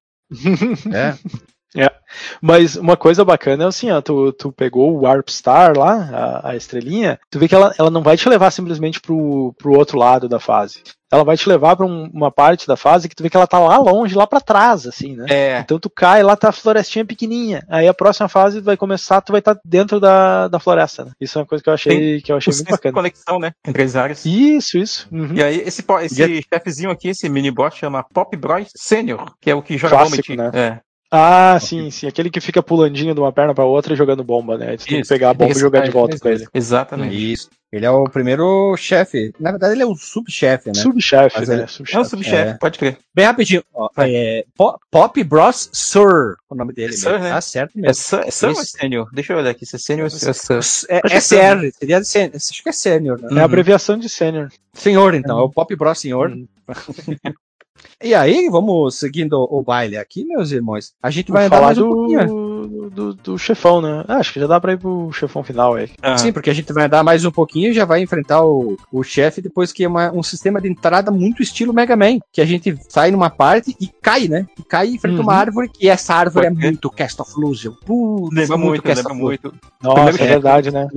É. Mas uma coisa bacana é assim, ó, tu, tu pegou o Warp Star lá, a, a estrelinha, tu vê que ela, ela não vai te levar simplesmente pro, pro outro lado da fase. Ela vai te levar pra um- uma parte da fase que tu vê que ela tá lá longe, lá pra trás, assim, né? É. Então tu cai, lá tá a florestinha pequenininha. Aí a próxima fase vai começar, tu vai estar dentro da, da floresta, né? Isso é uma coisa que eu achei, que eu achei muito bacana. conexão, né? Entre as áreas. Isso, isso. Uhum. E aí, esse, esse chefezinho aqui, esse mini boss, chama Pop Bros Senior, que é o que joga Clássico, né? É. Ah, sim, sim. Aquele que fica pulandinho de uma perna pra outra e jogando bomba, né? Tu tem que pegar a bomba e jogar de é, volta isso pra ele. Exatamente. Isso. Ele é o primeiro chefe. Na verdade, ele é o subchefe, né? Subchefe, né? ele- É um Subchefe. É. pode crer. Bem rapidinho. ó, é, Po- Pop Bros Sir, o nome dele. Sir, mesmo. né? Tá certo É mesmo. Sir é Sir ou é Isso. Senior? Deixa eu olhar aqui, se é Senior ou é Sir. É, é SR, seria de acho que é sênior, né? É a abreviação de sênior. Senhor, então, é o Pop Bros Senhor. Uhum. e aí, vamos seguindo o baile aqui, meus irmãos. A gente vai andar falar mais um pouquinho. do, do, do chefão, né? Ah, acho que já dá pra ir pro chefão final aí. Ah, Sim, porque a gente vai andar mais um pouquinho e já vai enfrentar o, o chefe depois que é uma- um sistema de entrada muito estilo Mega Man, que a gente sai numa parte e cai, né? E cai e enfrenta Uhum. uma árvore, e essa árvore é muito Cast of Illusion. Putz, Lembra muito, Cast lembra of muito. Nossa, é verdade, né?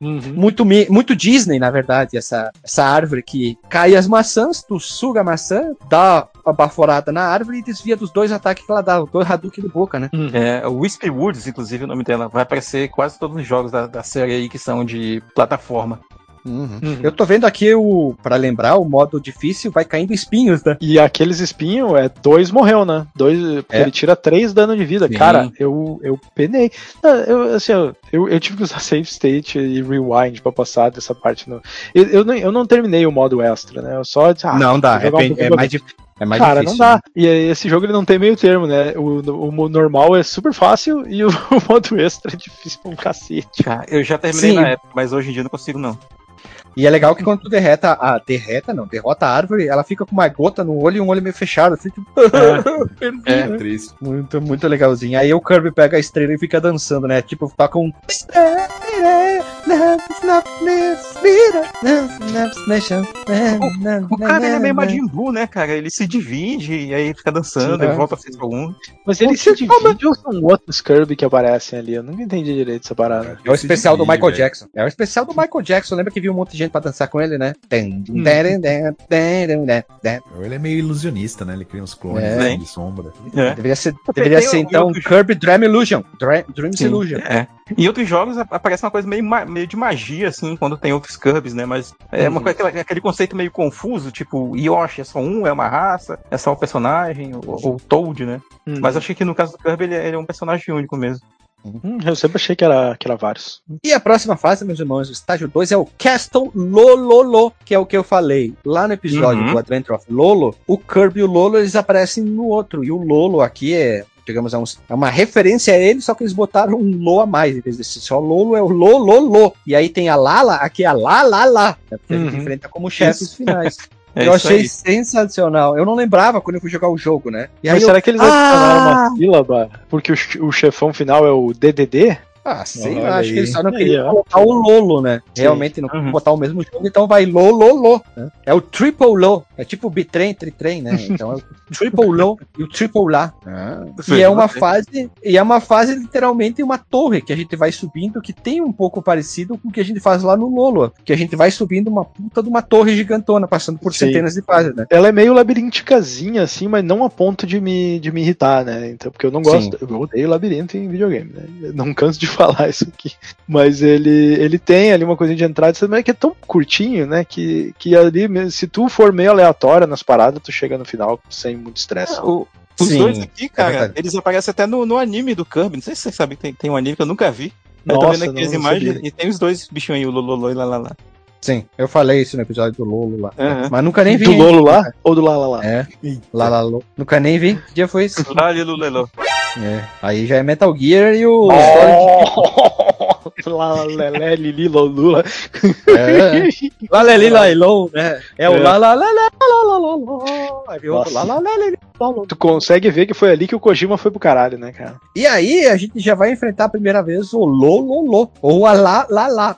Uhum. muito, muito Disney, na verdade, essa, essa árvore que cai as maçãs, tu suga a maçã, dá uma baforada na árvore e desvia dos dois ataques que ela dá, o dois Hadouken de boca, né? É, o Wispy Woods, inclusive, o nome dela, vai aparecer quase todos os jogos da, da série aí que são de plataforma. Uhum. Eu tô vendo aqui o, pra lembrar, o modo difícil vai caindo espinhos, né? E aqueles espinhos, é, dois morreu, né? Dois, porque É. ele tira três dano de vida. Sim. Cara, eu, eu penei. Eu, assim, eu, eu, eu tive que usar save state e rewind pra passar dessa parte. No... Eu, eu, não, eu não terminei o modo extra, né? Eu só disse, ah, não dá, é, um bem- pouquinho é mais, dif- é mais Cara, difícil. não dá. E aí, esse jogo ele não tem meio termo, né? O, o, o normal é super fácil e o, modo extra é difícil pra um cacete. Cara, eu já terminei Sim. na época, mas hoje em dia não consigo, não. E é legal que quando tu derreta a. Derreta, não, derrota a árvore, ela fica com uma gota no olho e um olho meio fechado. Assim, tipo, É, né? triste. Muito, muito legalzinho. Aí o Kirby pega a estrela e fica dançando, né? Tipo, toca um. O cara ele é meio Majin Buu, né, cara? Ele se divide e aí fica dançando, Sim, ele é. volta a ser só um. Mas ele se divide ou são outros Kirby que aparecem ali? Eu nunca entendi direito essa parada. É o especial do Michael. Jackson. É o especial do Michael Jackson. Lembra que viu um monte de gente pra dançar com ele, né? Hum. Ele é meio ilusionista, né? Ele cria uns clones É. de sombra. É. Deveria ser, deveria ser um- então Kirby Dream Illusion. Dra- Dreams Sim, Illusion. É. Em outros jogos ap- aparece uma coisa meio, meio de magia, assim, quando tem outros Kirby's, né? Mas é uma coisa, aquela- aquele conceito meio confuso, tipo, Yoshi é só um, é uma raça, é só um personagem, ou, ou Toad, né? Hum. Mas achei que no caso do Kirby ele, é- ele é um personagem único mesmo. Hum, eu sempre achei que era, que era vários. E a próxima fase, meus irmãos, o estágio 2 é o Castle Lololo, que é o que eu falei. Lá no episódio Uhum. do Adventure of Lolo, o Kirby e o Lolo eles aparecem no outro. E o Lolo aqui é, digamos, é, uns- é uma referência a ele, só que eles botaram um Lo a mais. Em vez de ser só Lolo, é o Lololo. E aí tem a Lala, aqui é a Lalala. Né? Porque a gente Uhum. enfrenta como chefes finais. É eu achei aí. sensacional. Eu não lembrava quando eu fui jogar o jogo, né? E aí Mas eu, será que eles Ah! adicionaram uma sílaba? Porque o chefão final é o DDD? Ah, sei Olha lá, acho que aí. eles só não Aí, queriam ó. colocar o Lolo, né? Sim. Realmente não Uhum. botar o mesmo jogo, então vai Lololo. Né? É o Triple Low. É tipo o Bitrem, Tritrem, né? Então é o Triple Low e o Triple Lá. E é uma fase, e é uma fase literalmente uma torre que a gente vai subindo que tem um pouco parecido com o que a gente faz lá no Lolo, que a gente vai subindo uma puta de uma torre gigantona, passando por Sim. centenas de fases, né? Ela é meio labirinticazinha, assim, mas não a ponto de me, de me irritar, né? Então, porque eu não gosto. Eu odeio labirinto em videogame, né? Eu não canso de falar isso aqui. Mas ele, ele tem ali uma coisinha de entrada, mas é que é tão curtinho, né? Que, que ali, se tu for meio aleatório nas paradas, tu chega no final sem muito estresse. O- os Sim, dois aqui, cara, verdade. eles aparecem até no, no anime do Kirby. Não sei se vocês sabem que tem, tem um anime que eu nunca vi. Eu tô Nossa, vendo aqui as imagens sabia. e tem os dois bichinhos aí, o Lololo e lá lá lá. Sim, eu falei isso no episódio do Lolo lá. Aham. Mas nunca nem vi. Do. Lolo lá ou do Lala lá? É, Lolo. Nunca nem vi. Que dia foi isso? Lulelo. É. Aí já é Metal Gear e o. Lá, Lelé, Lili, Lolula. É. Lailon, né? É o É. lá. Tu consegue ver que foi ali que o Kojima foi pro caralho, né, cara? E aí a gente já vai enfrentar a primeira vez o Lololo, ou a Lá, Lá, Lá.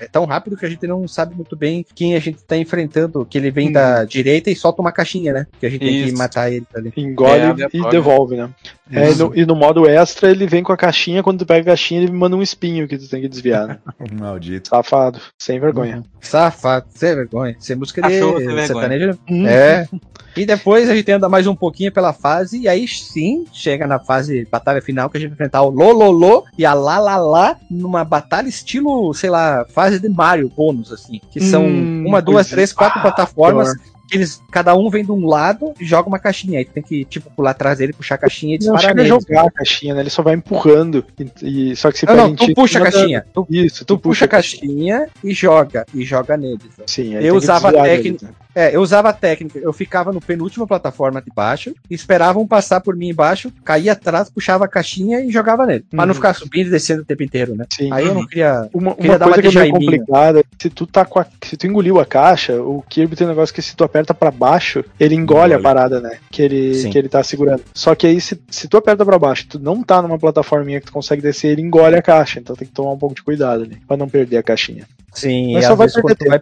É tão rápido que a gente não sabe muito bem quem a gente tá enfrentando, que ele vem Hum. da direita e solta uma caixinha, né? Que a gente tem que Isso. matar ele ali. Engole É, e aleatório. devolve, né? É, no- e no modo extra ele vem com a caixinha, quando tu pega a caixinha ele manda um espinho que tu tem que desviar, né? Maldito. Safado, sem vergonha. Safado, sem vergonha. Sem música de Cachorro sem vergonha. sertanejo. Hum. É. E depois a gente anda mais um pouquinho pela fase, e aí sim chega na fase batalha final que a gente vai enfrentar o Lololo e a Lalala numa batalha estilo, sei lá, fase de Mario bônus, assim. Que são Hum, uma, duas, três, quatro Ah, plataformas. Que eles, cada um vem de um lado e joga uma caixinha. Aí tu tem que, tipo, pular atrás dele, puxar a caixinha e Não disparar a nele. jogar a caixinha, né? Ele só vai empurrando. E, e- só que se Não, não, tu puxa a caixinha. Tu, Isso, tu puxa a caixinha e joga. E joga neles. ó. Sim, aí Eu usava a técnica- deles, né? É, eu usava a técnica, eu ficava no penúltima plataforma de baixo, esperavam passar por mim embaixo, caía atrás, puxava a caixinha e jogava nele. Pra não Uhum. ficar subindo e descendo o tempo inteiro, né? Sim. Aí eu não queria. Uma, Queria uma dar uma coisa que é meio complicada, se tu tá com a, se tu engoliu a caixa, o Kirby tem um negócio que se tu aperta pra baixo, ele engole, a Engole. parada, né? Que ele, Sim. que ele tá segurando. Só que aí se, se tu aperta pra baixo, tu não tá numa plataforminha que tu consegue descer, ele engole a caixa. Então tem que tomar um pouco de cuidado ali, pra não perder a caixinha. Sim, Mas e só vai quando vai, né?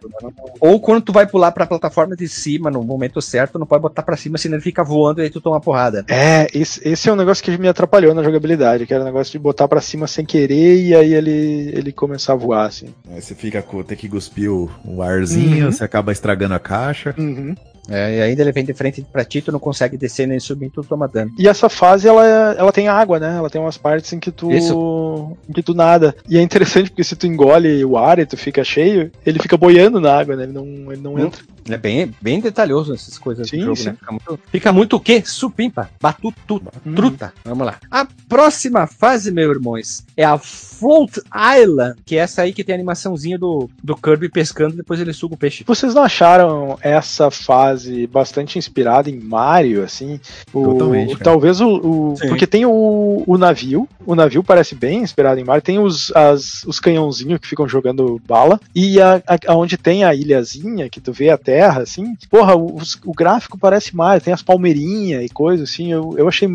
ou quando tu vai pular pra plataforma de cima no momento certo, não pode botar pra cima, senão ele fica voando e aí tu toma porrada. É, esse, esse é um negócio que me atrapalhou na jogabilidade, que era o negócio de botar pra cima sem querer e aí ele, ele começar a voar, assim. Aí você fica com, tem que cuspir o, o arzinho, Uhum. você acaba estragando a caixa. Uhum. É, e ainda ele vem de frente pra ti, tu não consegue descer nem subir, tu toma dano. E essa fase, ela, ela tem água, né? Ela tem umas partes em que tu. em que tu nada. E é interessante porque se tu engole o ar e tu fica cheio, ele fica boiando na água, né? Ele não, ele não Hum. entra. Ele é bem, bem detalhoso nessas coisas Sim, do jogo, sim. né? Fica muito, fica muito o quê? Supimpa, batutu, Hum. truta. Vamos lá. A próxima fase, meus irmãos, é a Float Island, que é essa aí que tem a animaçãozinha do, do Kirby pescando, depois ele suga o peixe. Vocês não acharam essa fase bastante inspirada em Mario, assim? O- Totalmente, cara. Talvez o. o- porque tem o, o navio, o navio parece bem inspirado em Mario. Tem os, as, os canhãozinhos que ficam jogando bala. E a, a, onde tem a ilhazinha, que tu vê a terra, assim, porra, o, o gráfico parece Mario. Tem as palmeirinhas e coisa, assim. Eu, eu achei.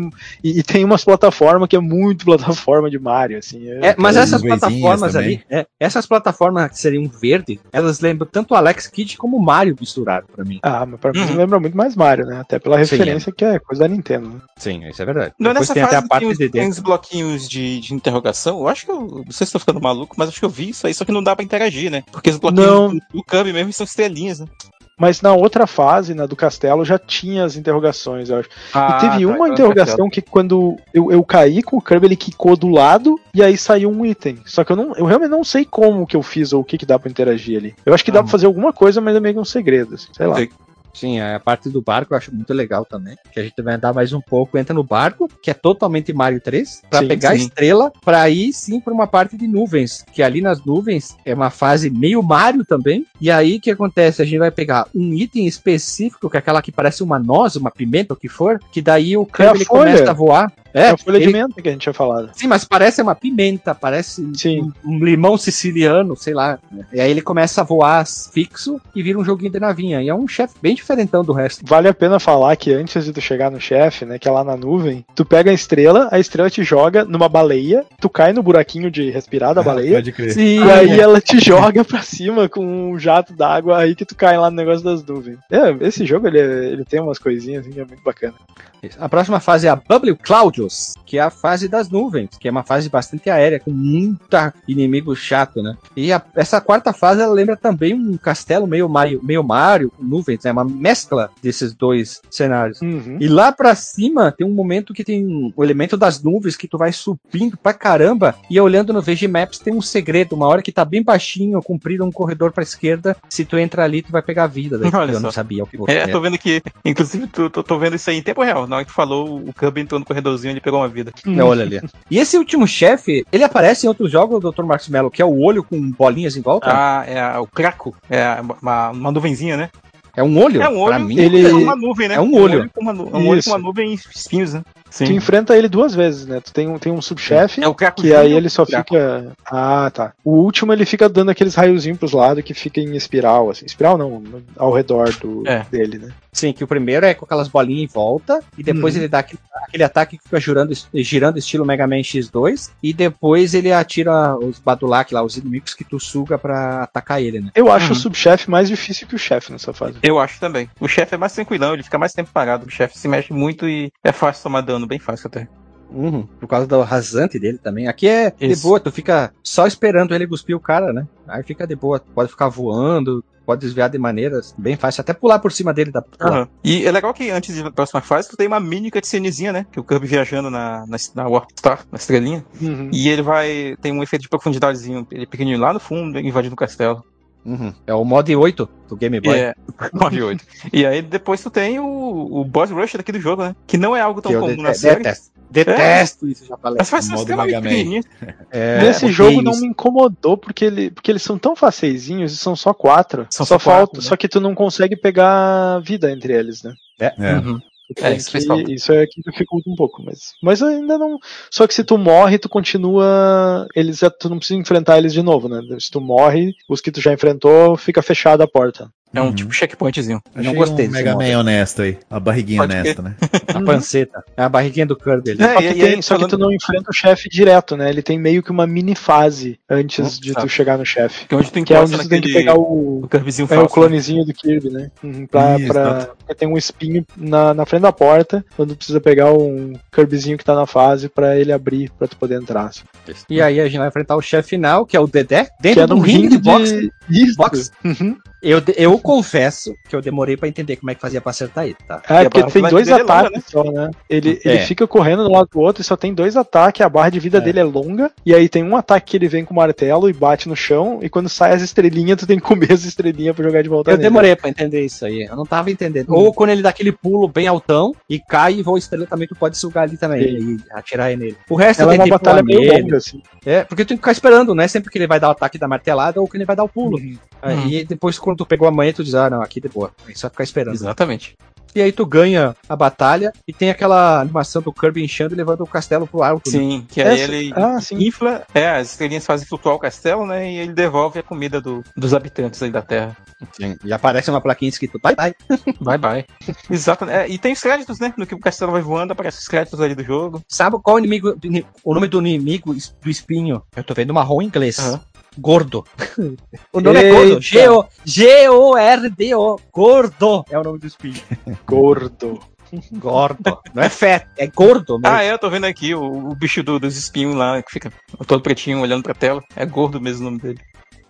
E, e tem umas plataformas que é muito plataforma de Mario, assim. Eu- É, mas As essas plataformas também. ali, é, essas plataformas que seriam verde, elas lembram tanto o Alex Kidd como o Mario misturado pra mim. Ah, mas pra mim Uhum. lembra muito mais Mario, né? Até pela Sim, referência que é coisa da Nintendo. Né? Sim, isso é verdade. Não, Depois nessa tem fase até a parte tem, uns, de tem bloquinhos de, de interrogação. Eu acho que eu. Não sei se tô ficando maluco, mas acho que eu vi isso aí, só que não dá pra interagir, né? Porque os bloquinhos Não. do, Kirby mesmo são estrelinhas, né? Mas na outra fase, na do castelo, já tinha as interrogações, eu acho. Ah, e teve tá, uma então é interrogação que quando eu, eu caí com o Kirby, ele quicou do lado e aí saiu um item. Só que eu, não, eu realmente não sei como que eu fiz ou o que, que dá pra interagir ali. Eu acho que dá Ah. pra fazer alguma coisa, mas é meio que um segredo, assim, sei lá. Sei. Sim, a parte do barco eu acho muito legal também. Que a gente vai andar mais um pouco, entra no barco, que é totalmente Mario 3, pra Sim, pegar a sim. estrela, pra ir sim pra uma parte de nuvens. Que ali nas nuvens é uma fase meio Mario também. E aí o que acontece? A gente vai pegar um item específico, que é aquela que parece uma noz, uma pimenta, o que for, que daí o É a ele folha. começa a voar. É, a folha de ele- menta que a gente tinha falado. Sim, mas parece uma pimenta, parece Sim. um, um limão siciliano, sei lá. E aí ele começa a voar fixo e vira um joguinho de navinha. E é um chefe bem diferentão do resto. Vale a pena falar que antes de tu chegar no chefe, né, que é lá na nuvem, tu pega a estrela, a estrela te joga numa baleia, tu cai no buraquinho de respirar da baleia, Pode crer. Sim, E aí ela te joga pra cima com um jato d'água aí que tu cai lá no negócio das nuvens. É, esse jogo ele, ele tem umas coisinhas assim que é muito bacana. A próxima fase é a Bubble Que é a fase das nuvens, que é uma fase bastante aérea, com muita inimigo chato, né? E a- essa quarta fase ela lembra também um castelo meio Mario, meio Mario com nuvens, né? Uma mescla desses dois cenários. Uhum. E lá pra cima tem um momento que tem o elemento das nuvens que tu vai subindo pra caramba e olhando no VG Maps tem um segredo, uma hora que tá bem baixinho, comprido um corredor pra esquerda, se tu entra ali tu vai pegar a vida, daí Olha eu só. não sabia o que É, tô vendo que, inclusive, tô, tô, tô vendo isso aí em tempo real. Na hora que tu falou, o Kirby entrou no corredorzinho e ele pegou uma vida. É, olha ali. E esse último chefe, ele aparece em outros jogos, Dr. Marcos Mello, que é o olho com bolinhas em volta. Ah, é o Craco. É uma, uma nuvenzinha, né? é um olho? É um Pra olho. mim, ele- É uma nuvem, né? é um olho. com uma, nu- é um olho com uma nuvem e espinhos, né? Tu Sim. enfrenta ele duas vezes, né? Tu tem um, tem um subchefe, É o Craco que aí ele só Craco. fica. Ah, tá. O último ele fica dando aqueles raiozinhos pros lados que fica em espiral, assim. Espiral não, ao redor do, É. dele, né? Sim, que o primeiro é com aquelas bolinhas em volta, e depois Uhum. ele dá aquele, aquele ataque que fica girando, girando estilo Mega Man X2, e depois ele atira os Badulac lá, os inimigos que tu suga pra atacar ele, né? Eu acho Uhum. o subchefe mais difícil que o chefe nessa fase. Eu acho também. O chefe é mais tranquilão, ele fica mais tempo parado. O chefe se mexe muito e é fácil tomar dano, bem fácil até. Uhum, por causa do rasante dele também. Aqui é de Isso. boa, tu fica só esperando ele cuspir o cara, né? Aí fica de boa, pode ficar voando, pode desviar de maneiras bem fácil, até pular por cima dele da Aham. E é legal que antes da próxima fase, tu tem uma mini cutscenezinha, né? Que o Kirby viajando na, na, na Warp Star, na estrelinha. Uhum. E ele vai. Tem um efeito de profundidadezinho. Ele é pequenininho lá no fundo, invadindo o castelo. Uhum. É o mod 8 do Game Boy. É, 98. e aí depois tu tem o, o boss rush daqui do jogo, né? Que não é algo tão que comum na série. detesto. Detesto isso, já falei. As fases são Modo Mega Man. É, Nesse jogo não isso. me incomodou porque, ele, porque eles são tão faceizinhos e são só quatro. São só só quatro, falta, né? só que tu não consegue pegar vida entre eles, né? É. Uhum. Tu É, tem isso que- fez falta. isso é que dificulta um pouco, mas, mas ainda não. Só que se tu morre, tu continua. Eles tu não precisa enfrentar eles de novo, né? Se tu morre, os que tu já enfrentou, fica fechada a porta. É um Uhum. tipo checkpointzinho. Eu não Achei gostei um Mega. Man honesto aí. A barriguinha Pode honesta, né? A panceta. É a barriguinha do Kirby ali. É, Só que, e- e tem- aí, só que tu não enfrenta o chefe direto, né? Ele tem meio que uma mini fase antes de tá. tu chegar no chefe. Que é onde tu Que é onde tu tem que pegar o, o Kirbyzinho É falso. o clonezinho do Kirby, né? Uhum, pra, Isso, pra- tem um espinho na, na frente da porta, quando precisa pegar um Kirbyzinho que tá na fase pra ele abrir, pra tu poder entrar. assim. E aí a gente vai enfrentar o chefe final, que é o Dedé, Que dentro é de um num ringue de boxe. Isso. boxe. Uhum. Eu, eu confesso que eu demorei pra entender como é que fazia pra acertar ele, tá? É, a porque tem dois é longa, ataques só, né? Ele, É. ele fica correndo de um lado pro outro e só tem dois ataques, a barra de vida É. dele é longa, e aí tem um ataque que ele vem com o martelo e bate no chão, e quando sai as estrelinhas, tu tem que comer as estrelinhas pra jogar de volta Eu nele. demorei pra entender isso aí. Eu não tava entendendo. Hum. Ou quando ele dá aquele pulo bem altão e cai e voa estrela também, tu pode sugar ali também Sim. e atirar ele nele. O resto Ela é eu uma batalha meio longa, assim. É, porque tu tem que ficar esperando, né? Sempre que ele vai dar o ataque da martelada ou que ele vai dar o pulo. Uhum. Aí depois, quando tu pegou a manha, tu diz, ah, não, aqui de boa. Aí só ficar esperando. Exatamente. e aí tu ganha a batalha e tem aquela animação do Kirby inchando e levando o castelo pro alto. né? Sim, que aí Essa- ele Ah, sim. infla, é, as estrelinhas fazem flutuar o castelo, né? E ele devolve a comida do- dos habitantes aí da Terra. Sim. E aparece uma plaquinha escrito bye bye. Bye bye. Exato. É, e tem os créditos, né? No que o castelo vai voando, aparecem os créditos ali do jogo. Sabe qual o inimigo, o nome do inimigo do espinho? Eu tô vendo marrom em inglês. Aham. Gordo. o nome é Eita. gordo. G-O- G-O-R-D-O. Gordo é o nome do espinho. Gordo. Gordo. Não é fat, é gordo mesmo. Ah, é, eu tô vendo aqui o, o bicho do- dos espinhos lá, que fica todo pretinho olhando pra tela. É gordo mesmo o nome dele.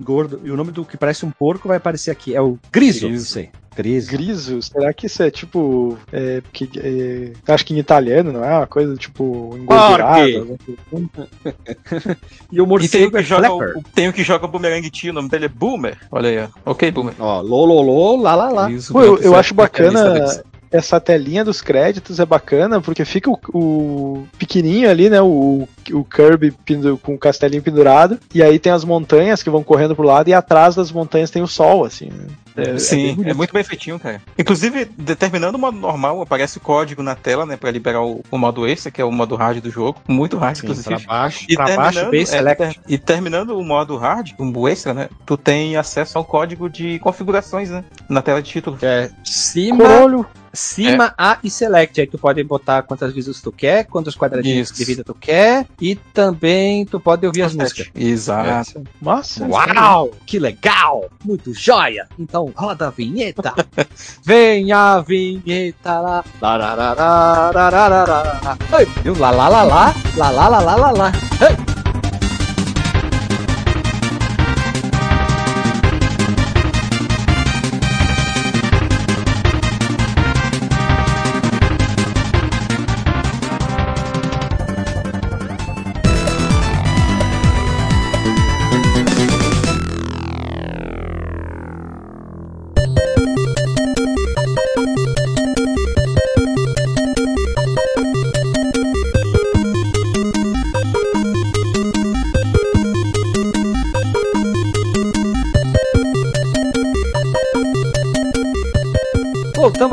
Gordo. E o nome do que parece um porco vai aparecer aqui. É o Griso. Griso. Não sei. Griso. Griso, será que isso é tipo. É, porque, é, acho que em italiano, não é? Uma coisa tipo engordurada. Assim. E o E tem o morcego que é joga, o, tem o que joga Boomerang Tio, o nome dele é Boomer. Olha aí, ó. Ok, Boomer. Ó, lololô, lá, lá, lá. Isso, Pô, eu, eu acho especialista bacana essa telinha dos créditos, é bacana, porque fica o, o pequenininho ali, né? O, o Kirby com o castelinho pendurado, e aí tem as montanhas que vão correndo pro lado, e atrás das montanhas tem o sol, assim. É- é Sim, é, bonito. muito bem feitinho, cara. Inclusive, determinando o modo normal, aparece o código na tela, né, pra liberar o, o modo extra, que é o modo hard do jogo. Muito hard, Sim, inclusive. pra baixo, E pra baixo, bem é, select. ter- e terminando o modo hard, o extra, né? Tu tem acesso ao código de configurações, né? Na tela de título. É, cima, Caralho, cima, A e select. Aí tu pode botar quantas visões tu quer, quantos quadradinhos Isso. de vida tu quer, e também tu pode ouvir as músicas. Exato. massa. Uau, que legal! Muito joia! Então roda a vinheta. Vem a vinheta lá. Lá, lá, lá, lá, lá, lá, lá. Ei? Lá, lá, lá, lá, lá, lá, lá, lá, lá, lá. Ei.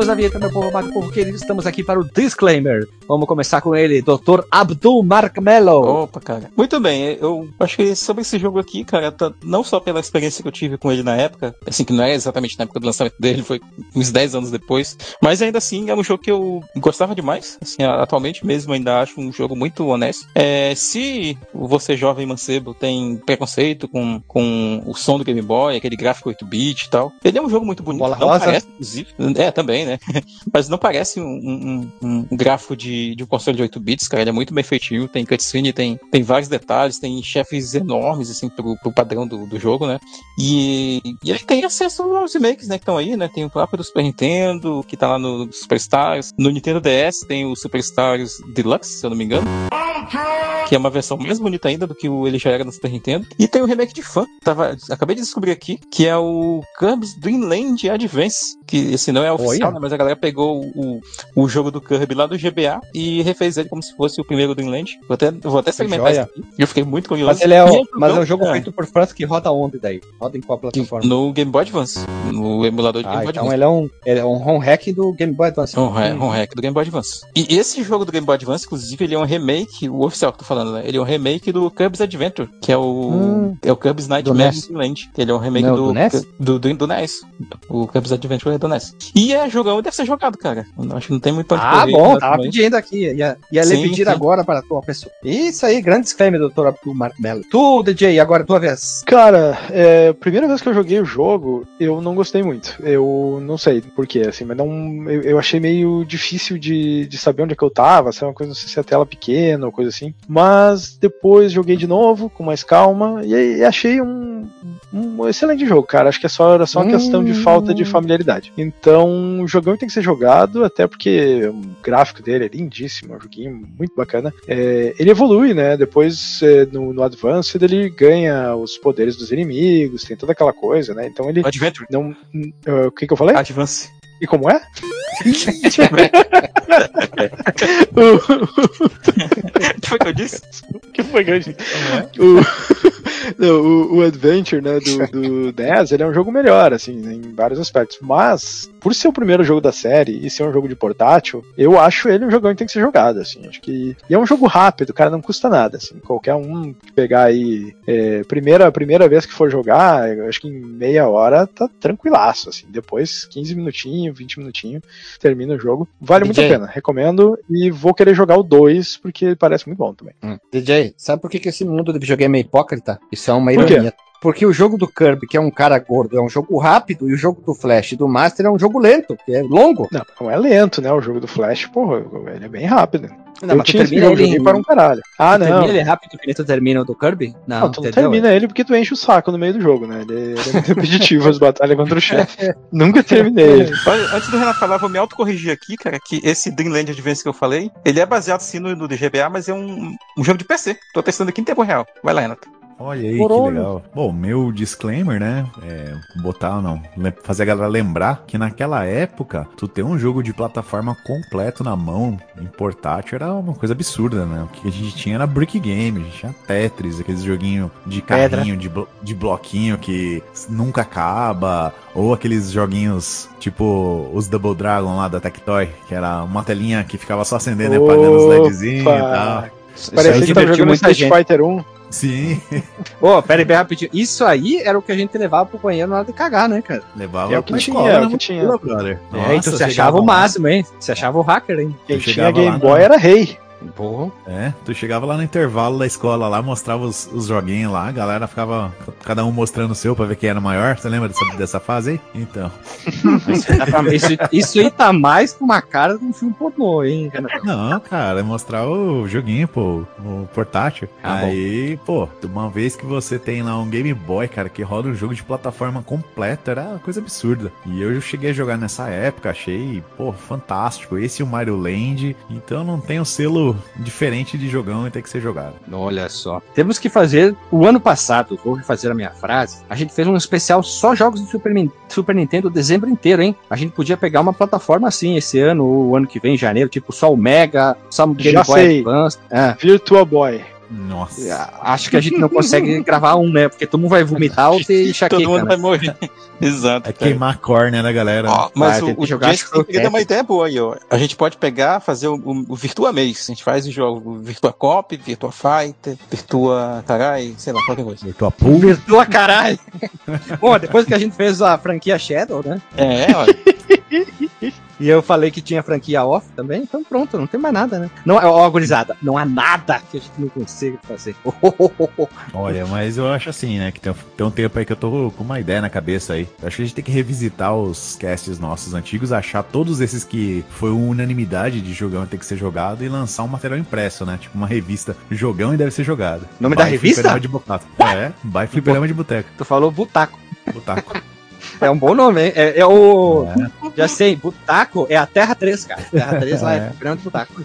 Voltamos à vinheta, meu povo amado, povo querido. Estamos aqui para o disclaimer. Vamos começar com ele, Dr. Abdul Mark Mello. Opa, cara. Muito bem, eu acho que sobre esse jogo aqui, cara, não só pela experiência que eu tive com ele na época, assim, que não é exatamente na época do lançamento dele, foi uns 10 anos depois, mas ainda assim é um jogo que eu gostava demais, assim, atualmente mesmo ainda acho um jogo muito honesto. É, se você jovem mancebo tem preconceito com, com o som do Game Boy, aquele gráfico 8-bit e tal, ele é um jogo muito bonito. Bola não rosa. parece, inclusive. É, também, né? Mas não parece um, um- um- gráfico de, de um console de 8 bits, cara. Ele é muito bem feitinho, tem cutscene, tem, tem vários detalhes, tem chefes enormes, assim, pro, pro padrão do, do jogo, né? E, e ele tem acesso aos remakes, né, que estão aí, né? Tem o próprio do Super Nintendo, que tá lá no Superstars. No Nintendo DS tem o Superstars Deluxe, se eu não me engano. Que é uma versão mais bonita ainda do que o, ele já era no Super Nintendo. E tem o remake de fã. Tava, acabei de descobrir aqui, que é o Kirby's Dream Land Advance. Que esse não é oficial, né, mas a galera pegou o, o jogo do Kirby lá do GBA e refez ele como se fosse o primeiro Dream Land. Vou até, vou até experimentar isso aqui. Eu fiquei muito curioso. Mas ele é, o, mas é um jogo é, feito por fãs que roda onde daí? Roda em qual plataforma? no Game Boy Advance. No emulador de Ah, Game Boy então Advance. ele é um, ele é um home hack do Game Boy Advance. Um, um hack do Game Boy Advance. E esse jogo do Game Boy Advance, inclusive, ele é um remake, o oficial que eu tô falando, né? Ele é um remake do Kirby's Adventure, que é o, Hum. é o Do Nightmare. Land. Que ele é um remake Não, do, do NES? Do, do, do NES. O Kirby's Adventure é do NES. E é jogão, deve ser jogado, cara. Acho que não tem muito pra onde Ah, correr, bom, tava pedindo aqui. Ia, ia lhe Sim, pedir sim. agora para a tua pessoa. Isso aí, grande disclaimer, doutor Abdul Mark Mello. Tu, DJ, agora tua vez. Cara, é, primeira vez que eu joguei o jogo, eu não gostei muito. Eu não sei porquê, assim, mas não. Eu, eu achei meio difícil de, de saber onde é que eu tava, sabe? Uma coisa, não sei se a tela pequena ou coisa assim. Mas depois joguei de novo, com mais calma, e, aí achei um, um excelente jogo, cara. Acho que é só, era só uma questão de Hum. falta de familiaridade. Então, o jogão tem que ser jogado, até porque o gráfico dele é lindíssimo, é um joguinho muito bacana. É, ele evolui, né? Depois, é, no, no Advanced, ele ganha os poderes dos inimigos, tem toda aquela coisa, né? Então ele Adventure. não. uh, o que, que eu falei? Advance. E como é? O que foi que eu disse? O que foi que eu disse? O, o, o Adventure, né, do, do NES, ele é um jogo melhor, assim, em vários aspectos. Mas por ser o primeiro jogo da série e ser um jogo de portátil, eu acho ele um jogão que tem que ser jogado, assim. Acho que. E é um jogo rápido, cara, não custa nada, assim. Qualquer um que pegar aí. É, primeira, primeira vez que for jogar, acho que em meia hora tá tranquilaço, assim. Depois, 15 minutinhos, 20 minutinhos, termina o jogo. Vale muito a DJ. pena, recomendo. E vou querer jogar o 2, porque parece muito bom também. DJ, sabe por que, que esse mundo de videogame é hipócrita? Isso é uma Por ironia. Porque o jogo do Kirby, que é um cara gordo, é um jogo rápido, e o jogo do Flash e do Master é um jogo lento, que é longo. Não, não é lento, né? O jogo do Flash, porra, ele é bem rápido. Não, eu mas tinha termina ele em- para um caralho. Ah, Tu não. termina ele rápido que nem tu termina o do Kirby? Não, Não, tu não termina ele porque tu enche o saco no meio do jogo, né? Ele, ele é muito repetitivo as batalhas contra o chefe. Nunca terminei ele. Antes do Renato falar, vou me autocorrigir aqui, cara, que esse Dreamland Advance que eu falei, ele é baseado sim no, no GBA, mas é um, um jogo de PC. Tô testando aqui em tempo real. Vai lá, Renato. Olha aí Corona. que legal. Bom, meu disclaimer, né? É botar, não, fazer a galera lembrar que naquela época, tu ter um jogo de plataforma completo na mão, em portátil, era uma coisa absurda, né? O que a gente tinha era Brick Game, a gente tinha Tetris, aqueles joguinhos de carrinho, de, blo- de bloquinho que nunca acaba, ou aqueles joguinhos tipo os Double Dragon lá da Tectoy, que era uma telinha que ficava só acendendo e apagando os LEDzinhos e tal. Parecia que tava divertiu jogando Street gente. Fighter 1. Sim, Ô, pera aí, bem rapidinho. Isso aí era o que a gente levava pro banheiro na hora de cagar, né, cara? levava É o que pra tinha, escola, é o que tinha. mochila, brother. é, então Nossa, você achava o máximo, hein? Você achava o hacker, hein? Quem tinha Game lá Boy na- era rei. Porra. É, tu chegava lá no intervalo da escola lá, mostrava os, os joguinhos lá, a galera ficava cada um mostrando o seu pra ver quem era maior. Você lembra dessa, dessa fase aí? Então. Isso, isso aí tá mais com uma cara de um filme pornô, hein, Renato? Não, cara, é mostrar o joguinho, pô, o portátil. Ah, bom. aí, pô, uma vez que você tem lá um Game Boy, cara, que roda um jogo de plataforma completo, era uma coisa absurda. E eu cheguei a jogar nessa época, achei, pô, fantástico. Esse e o Mario Land, então não tem um selo diferente de jogão e tem que ser jogado. Olha só. Temos que fazer. O ano passado, vou refazer a minha frase. A gente fez um especial só jogos de Super, Super Nintendo dezembro inteiro, hein? A gente podia pegar uma plataforma assim esse ano, ou o ano que vem, em janeiro, tipo só o Mega, só o Game Já Boy sei. Advance. É. Virtua Boy. Nossa. Acho que a gente não consegue gravar um, né? Porque todo mundo vai vomitar ou ter enxaqueca. Todo mundo né? vai morrer. Exato. É cara. queimar a córnea da galera. Ó, mas Vai, o, o jogar que uma ideia boa aí, ó. A gente pode pegar, fazer o, o, o Virtua Mês. A gente faz o jogo Virtua Cop, Virtua Fighter, Virtua Carai, sei lá, qualquer coisa. Virtua Pool. Virtua caralho! Bom, depois que a gente fez a franquia Shadow, né? É, olha. E eu falei que tinha franquia off também, então pronto, não tem mais nada, né? Não, ó, gurizada, não há nada que a gente não consiga fazer. Olha, mas eu acho assim, né? Que tem, tem um tempo aí que eu tô com uma ideia na cabeça aí. Eu acho que a gente tem que revisitar os casts nossos antigos, achar todos esses que foi unanimidade de jogão e tem que ser jogado e lançar um material impresso, né? Tipo uma revista Jogão e deve ser jogado. Nome da By revista? Fliperama de Botaco. É, by Fliperama de Boteco. tu falou Butaco. Botaco. É um bom nome, hein? É, é o. É. Já sei, Butaco é a Terra 3, cara. Terra 3 lá é, É. grande Butaco.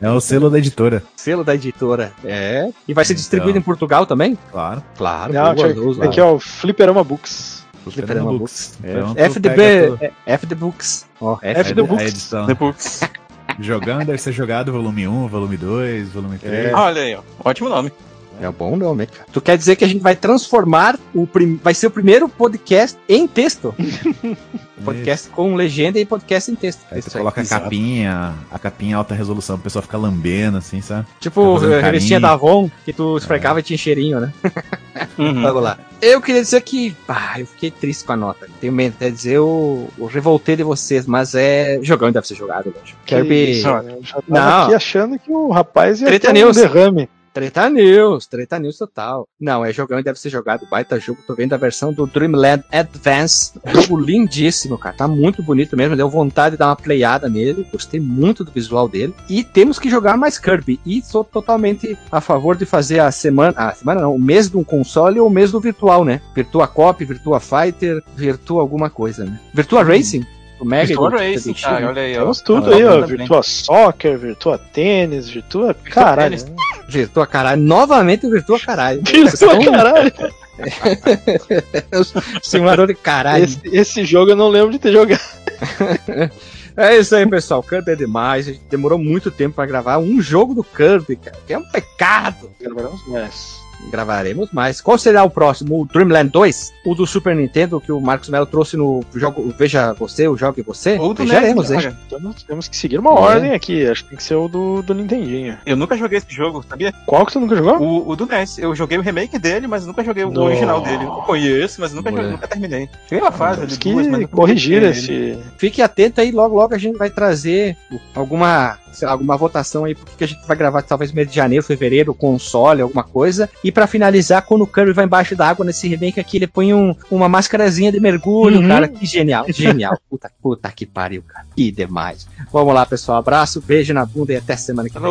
É o selo da editora, Selo da editora. É. E vai ser Então. distribuído em Portugal também? claro. Claro, Não, boa, aqui, ó, o Fliperama Books. Fliperama Books. É, Então, FDB, pega tu- é, F the Books. Ó, F, F a- the a Books. edição. Depois. Jogão deve ser jogado volume 1, volume 2, volume 3. Olha aí, ó. Ótimo nome. É um bom nome, cara. Tu quer dizer que a gente vai transformar o prim... vai ser o primeiro podcast em texto? podcast com legenda e podcast em texto. Aí tu Isso coloca a capinha, a capinha alta resolução, o pessoal fica lambendo, assim, sabe? Tipo, a revistinha carinho. da Avon, que tu esfregava e tinha cheirinho, né? Uhum. Vamos lá. Eu queria dizer que, ah, eu fiquei triste com a nota. Tenho medo até dizer o, o revoltei de vocês, mas é jogando deve ser jogado, lógico. Kirby, isso, eu já tava Não. aqui achando que o rapaz ia Treta ter um derrame. Treta News, Treta News total. Não, é jogando deve ser jogado, baita jogo. Tô vendo a versão do Dreamland Advance. Jogo lindíssimo, cara. Tá muito bonito mesmo. Deu vontade de dar uma playada nele. Gostei muito do visual dele. E temos que jogar mais Kirby. E sou totalmente a favor de fazer a semana. A semana não, o mês de um console ou o mês do virtual, né? Virtua Cop, Virtua Fighter, Virtua alguma coisa, né? Virtua Racing. O Mega Virtua Racing, cara, olha aí, ó. Temos tudo Ah, aí, ó. também. Virtua Soccer, Virtua Tênis, Virtua. Caralho. Tênis. Virtua caralho. Novamente Virtua caralho. Virtua caralho. Simulador de caralho. Esse, esse jogo eu não lembro de ter jogado. É isso aí, pessoal. Kirby é demais. A gente demorou muito tempo pra gravar um jogo do Kirby, cara. Que é um pecado. Mas gravaremos mais. Qual será o próximo? O Dreamland 2? O do Super Nintendo que o Marcos Melo trouxe no jogo Veja Você, o Jogue Você? Ou do Vejaremos, NES, hein? Temos, temos que seguir uma É. ordem aqui. Acho que tem que ser o do, do Nintendinho. Eu nunca joguei esse jogo, sabia? Qual que você nunca jogou? O, o do NES. Eu joguei o remake dele, mas nunca joguei o original dele. Eu conheço, mas nunca, joguei, nunca terminei. Cheguei uma fase ali, Temos que duas, mas corrigir esse. Fique atento aí, logo logo a gente vai trazer alguma, sei lá, alguma votação aí, porque a gente vai gravar talvez mês de janeiro, fevereiro, console, alguma coisa. E pra finalizar, quando o Kirby vai embaixo da água nesse remake aqui, ele põe um- uma máscarazinha de mergulho, Uhum. cara. Que genial, genial. Puta, puta que pariu, cara. Que demais. Vamos lá, pessoal. Abraço, beijo na bunda e até semana que vem.